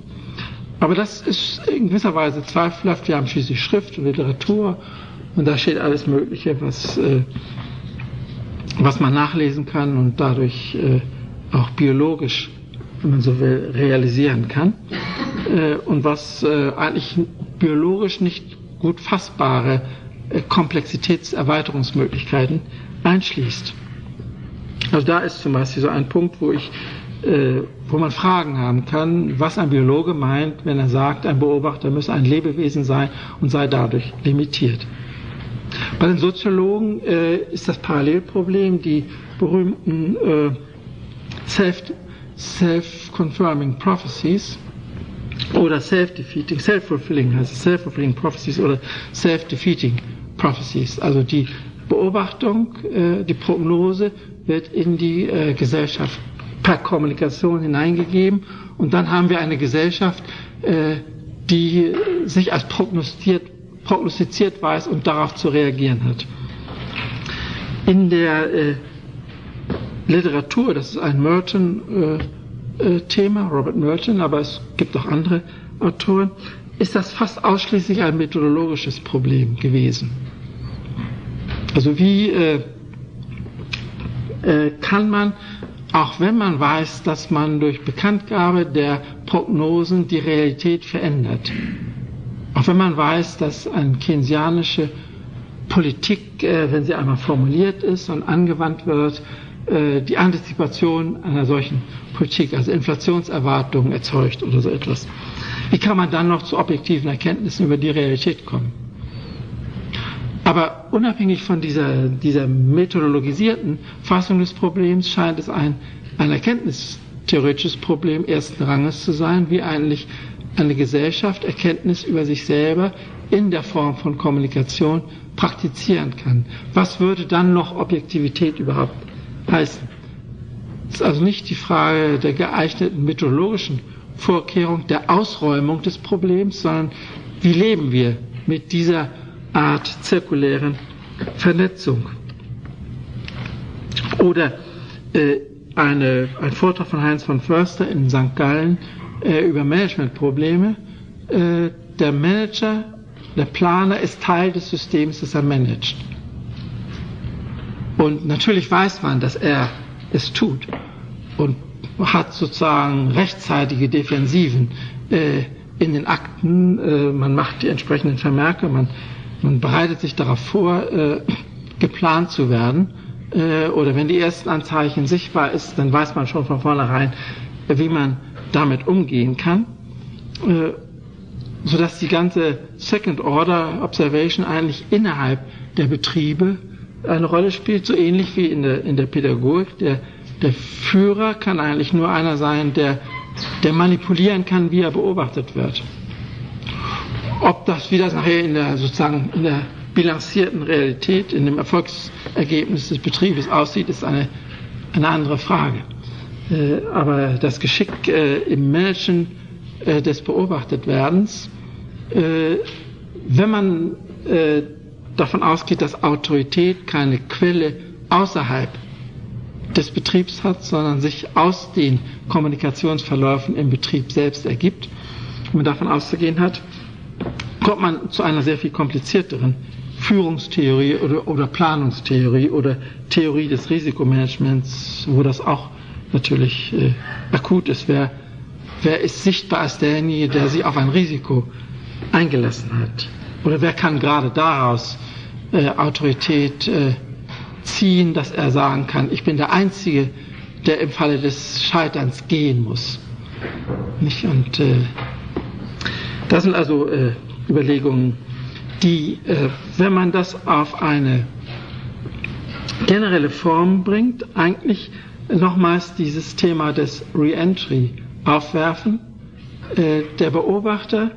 Aber das ist in gewisser Weise zweifelhaft. Wir haben schließlich Schrift und Literatur und da steht alles Mögliche, was, äh, was man nachlesen kann und dadurch äh, auch biologisch, wenn man so will, realisieren kann. Äh, und was äh, eigentlich biologisch nicht gut fassbare äh, Komplexitätserweiterungsmöglichkeiten einschließt. Also da ist zum Beispiel so ein Punkt, wo ich äh, wo man Fragen haben kann, was ein Biologe meint, wenn er sagt, ein Beobachter müsse ein Lebewesen sein und sei dadurch limitiert. Bei den Soziologen äh, ist das Parallelproblem die berühmten äh, self-confirming prophecies oder self-defeating, self-fulfilling heißt es, self-fulfilling prophecies oder self-defeating prophecies. Also die Beobachtung, äh, die Prognose wird in die äh, Gesellschaft per Kommunikation hineingegeben und dann haben wir eine Gesellschaft, äh, die sich als prognostiziert, prognostiziert weiß und darauf zu reagieren hat. In der äh, Literatur, das ist ein Merton-Thema, äh, Robert Merton, aber es gibt auch andere Autoren, ist das fast ausschließlich ein methodologisches Problem gewesen. Also wie äh, äh, kann man auch wenn man weiß, dass man durch Bekanntgabe der Prognosen die Realität verändert. Auch wenn man weiß, dass eine keynesianische Politik, äh, wenn sie einmal formuliert ist und angewandt wird, äh, die Antizipation einer solchen Politik, also Inflationserwartungen erzeugt oder so etwas. Wie kann man dann noch zu objektiven Erkenntnissen über die Realität kommen? Aber unabhängig von dieser, dieser methodologisierten Fassung des Problems scheint es ein, ein erkenntnistheoretisches Problem ersten Ranges zu sein, wie eigentlich eine Gesellschaft Erkenntnis über sich selber in der Form von Kommunikation praktizieren kann. Was würde dann noch Objektivität überhaupt heißen? Es ist also nicht die Frage der geeigneten methodologischen Vorkehrung, der Ausräumung des Problems, sondern wie leben wir mit dieser Art zirkulären Vernetzung. Oder äh, eine, ein Vortrag von Heinz von Förster in St. Gallen äh, über Managementprobleme äh, der Manager, der Planer ist Teil des Systems, das er managt. Und natürlich weiß man, dass er es tut und hat sozusagen rechtzeitige Defensiven äh, in den Akten. Äh, man macht die entsprechenden Vermerke, man, man bereitet sich darauf vor, äh, geplant zu werden. Äh, oder wenn die ersten Anzeichen sichtbar ist, dann weiß man schon von vornherein, wie man damit umgehen kann. Äh, sodass die ganze Second Order Observation eigentlich innerhalb der Betriebe eine Rolle spielt, so ähnlich wie in der, in der Pädagogik. Der, der Führer kann eigentlich nur einer sein, der, der manipulieren kann, wie er beobachtet wird. Ob das, wie das nachher in der, sozusagen, in der bilanzierten Realität, in dem Erfolgsergebnis des Betriebes aussieht, ist eine, eine andere Frage. Äh, aber das Geschick äh, im Managen äh, des Beobachtetwerdens, wenn man davon ausgeht, dass Autorität keine Quelle außerhalb des Betriebs hat, sondern sich aus den Kommunikationsverläufen im Betrieb selbst ergibt, wenn man davon auszugehen hat, kommt man zu einer sehr viel komplizierteren Führungstheorie oder, oder Planungstheorie oder Theorie des Risikomanagements, wo das auch natürlich äh, akut ist. Wer, wer ist sichtbar als derjenige, der sich auf ein Risiko eingelassen hat? Oder wer kann gerade daraus äh, Autorität äh, ziehen, dass er sagen kann, ich bin der Einzige, der im Falle des Scheiterns gehen muss. Nicht? Und äh, das sind also äh, Überlegungen, die, äh, wenn man das auf eine generelle Form bringt, eigentlich nochmals dieses Thema des Reentry aufwerfen. Äh, der Beobachter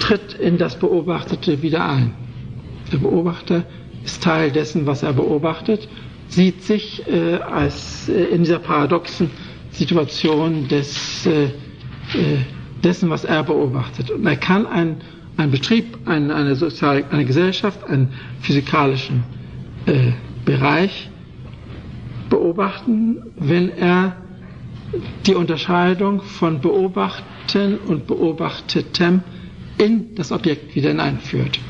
tritt in das Beobachtete wieder ein. Der Beobachter ist Teil dessen, was er beobachtet, sieht sich äh, als äh, in dieser paradoxen Situation des, dessen, was er beobachtet. Und er kann einen, einen Betrieb, eine, eine, soziale, eine Gesellschaft, einen physikalischen Bereich beobachten, wenn er die Unterscheidung von Beobachten und Beobachtetem in das Objekt wieder hineinführt.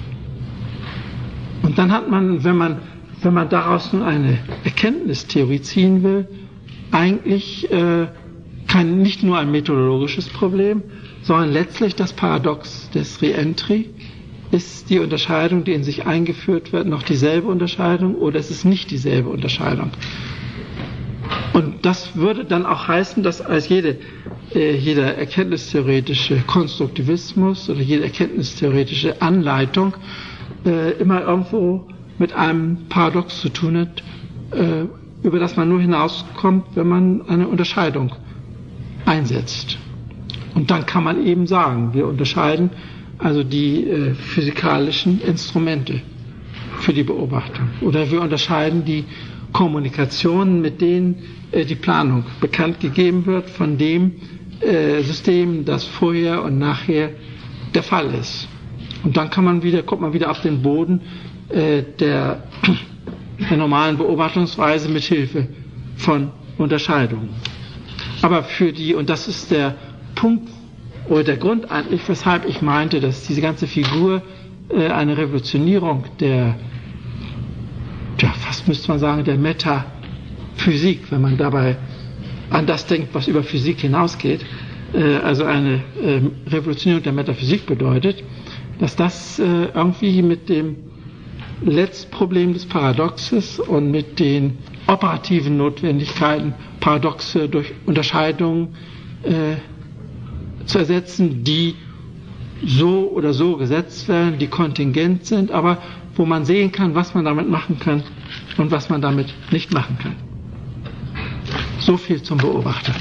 Und dann hat man, wenn man, wenn man daraus nun eine Erkenntnistheorie ziehen will, eigentlich äh, kein, nicht nur ein methodologisches Problem, sondern letztlich das Paradox des Reentry. Ist die Unterscheidung, die in sich eingeführt wird, noch dieselbe Unterscheidung oder ist es nicht dieselbe Unterscheidung? Und das würde dann auch heißen, dass als jede, äh, jeder erkenntnistheoretische Konstruktivismus oder jede erkenntnistheoretische Anleitung äh, immer irgendwo mit einem Paradox zu tun hat, äh, über das man nur hinauskommt, wenn man eine Unterscheidung einsetzt. Und dann kann man eben sagen, wir unterscheiden also die äh, physikalischen Instrumente für die Beobachtung. Oder wir unterscheiden die Kommunikation, mit denen äh, die Planung bekannt gegeben wird, von dem äh, System, das vorher und nachher der Fall ist. Und dann kann man wieder, kommt man wieder auf den Boden äh, der, der normalen Beobachtungsweise mit Hilfe von Unterscheidungen. Aber für die, und das ist der Punkt oder der Grund eigentlich, weshalb ich meinte, dass diese ganze Figur äh, eine Revolutionierung der, ja, was müsste man sagen, der Metaphysik, wenn man dabei an das denkt, was über Physik hinausgeht, äh, also eine äh, Revolutionierung der Metaphysik bedeutet, dass das äh, irgendwie mit dem Letztproblem des Paradoxes und mit den operativen Notwendigkeiten, Paradoxe durch Unterscheidungen äh, zu ersetzen, die so oder so gesetzt werden, die kontingent sind, aber wo man sehen kann, was man damit machen kann und was man damit nicht machen kann. So viel zum Beobachter.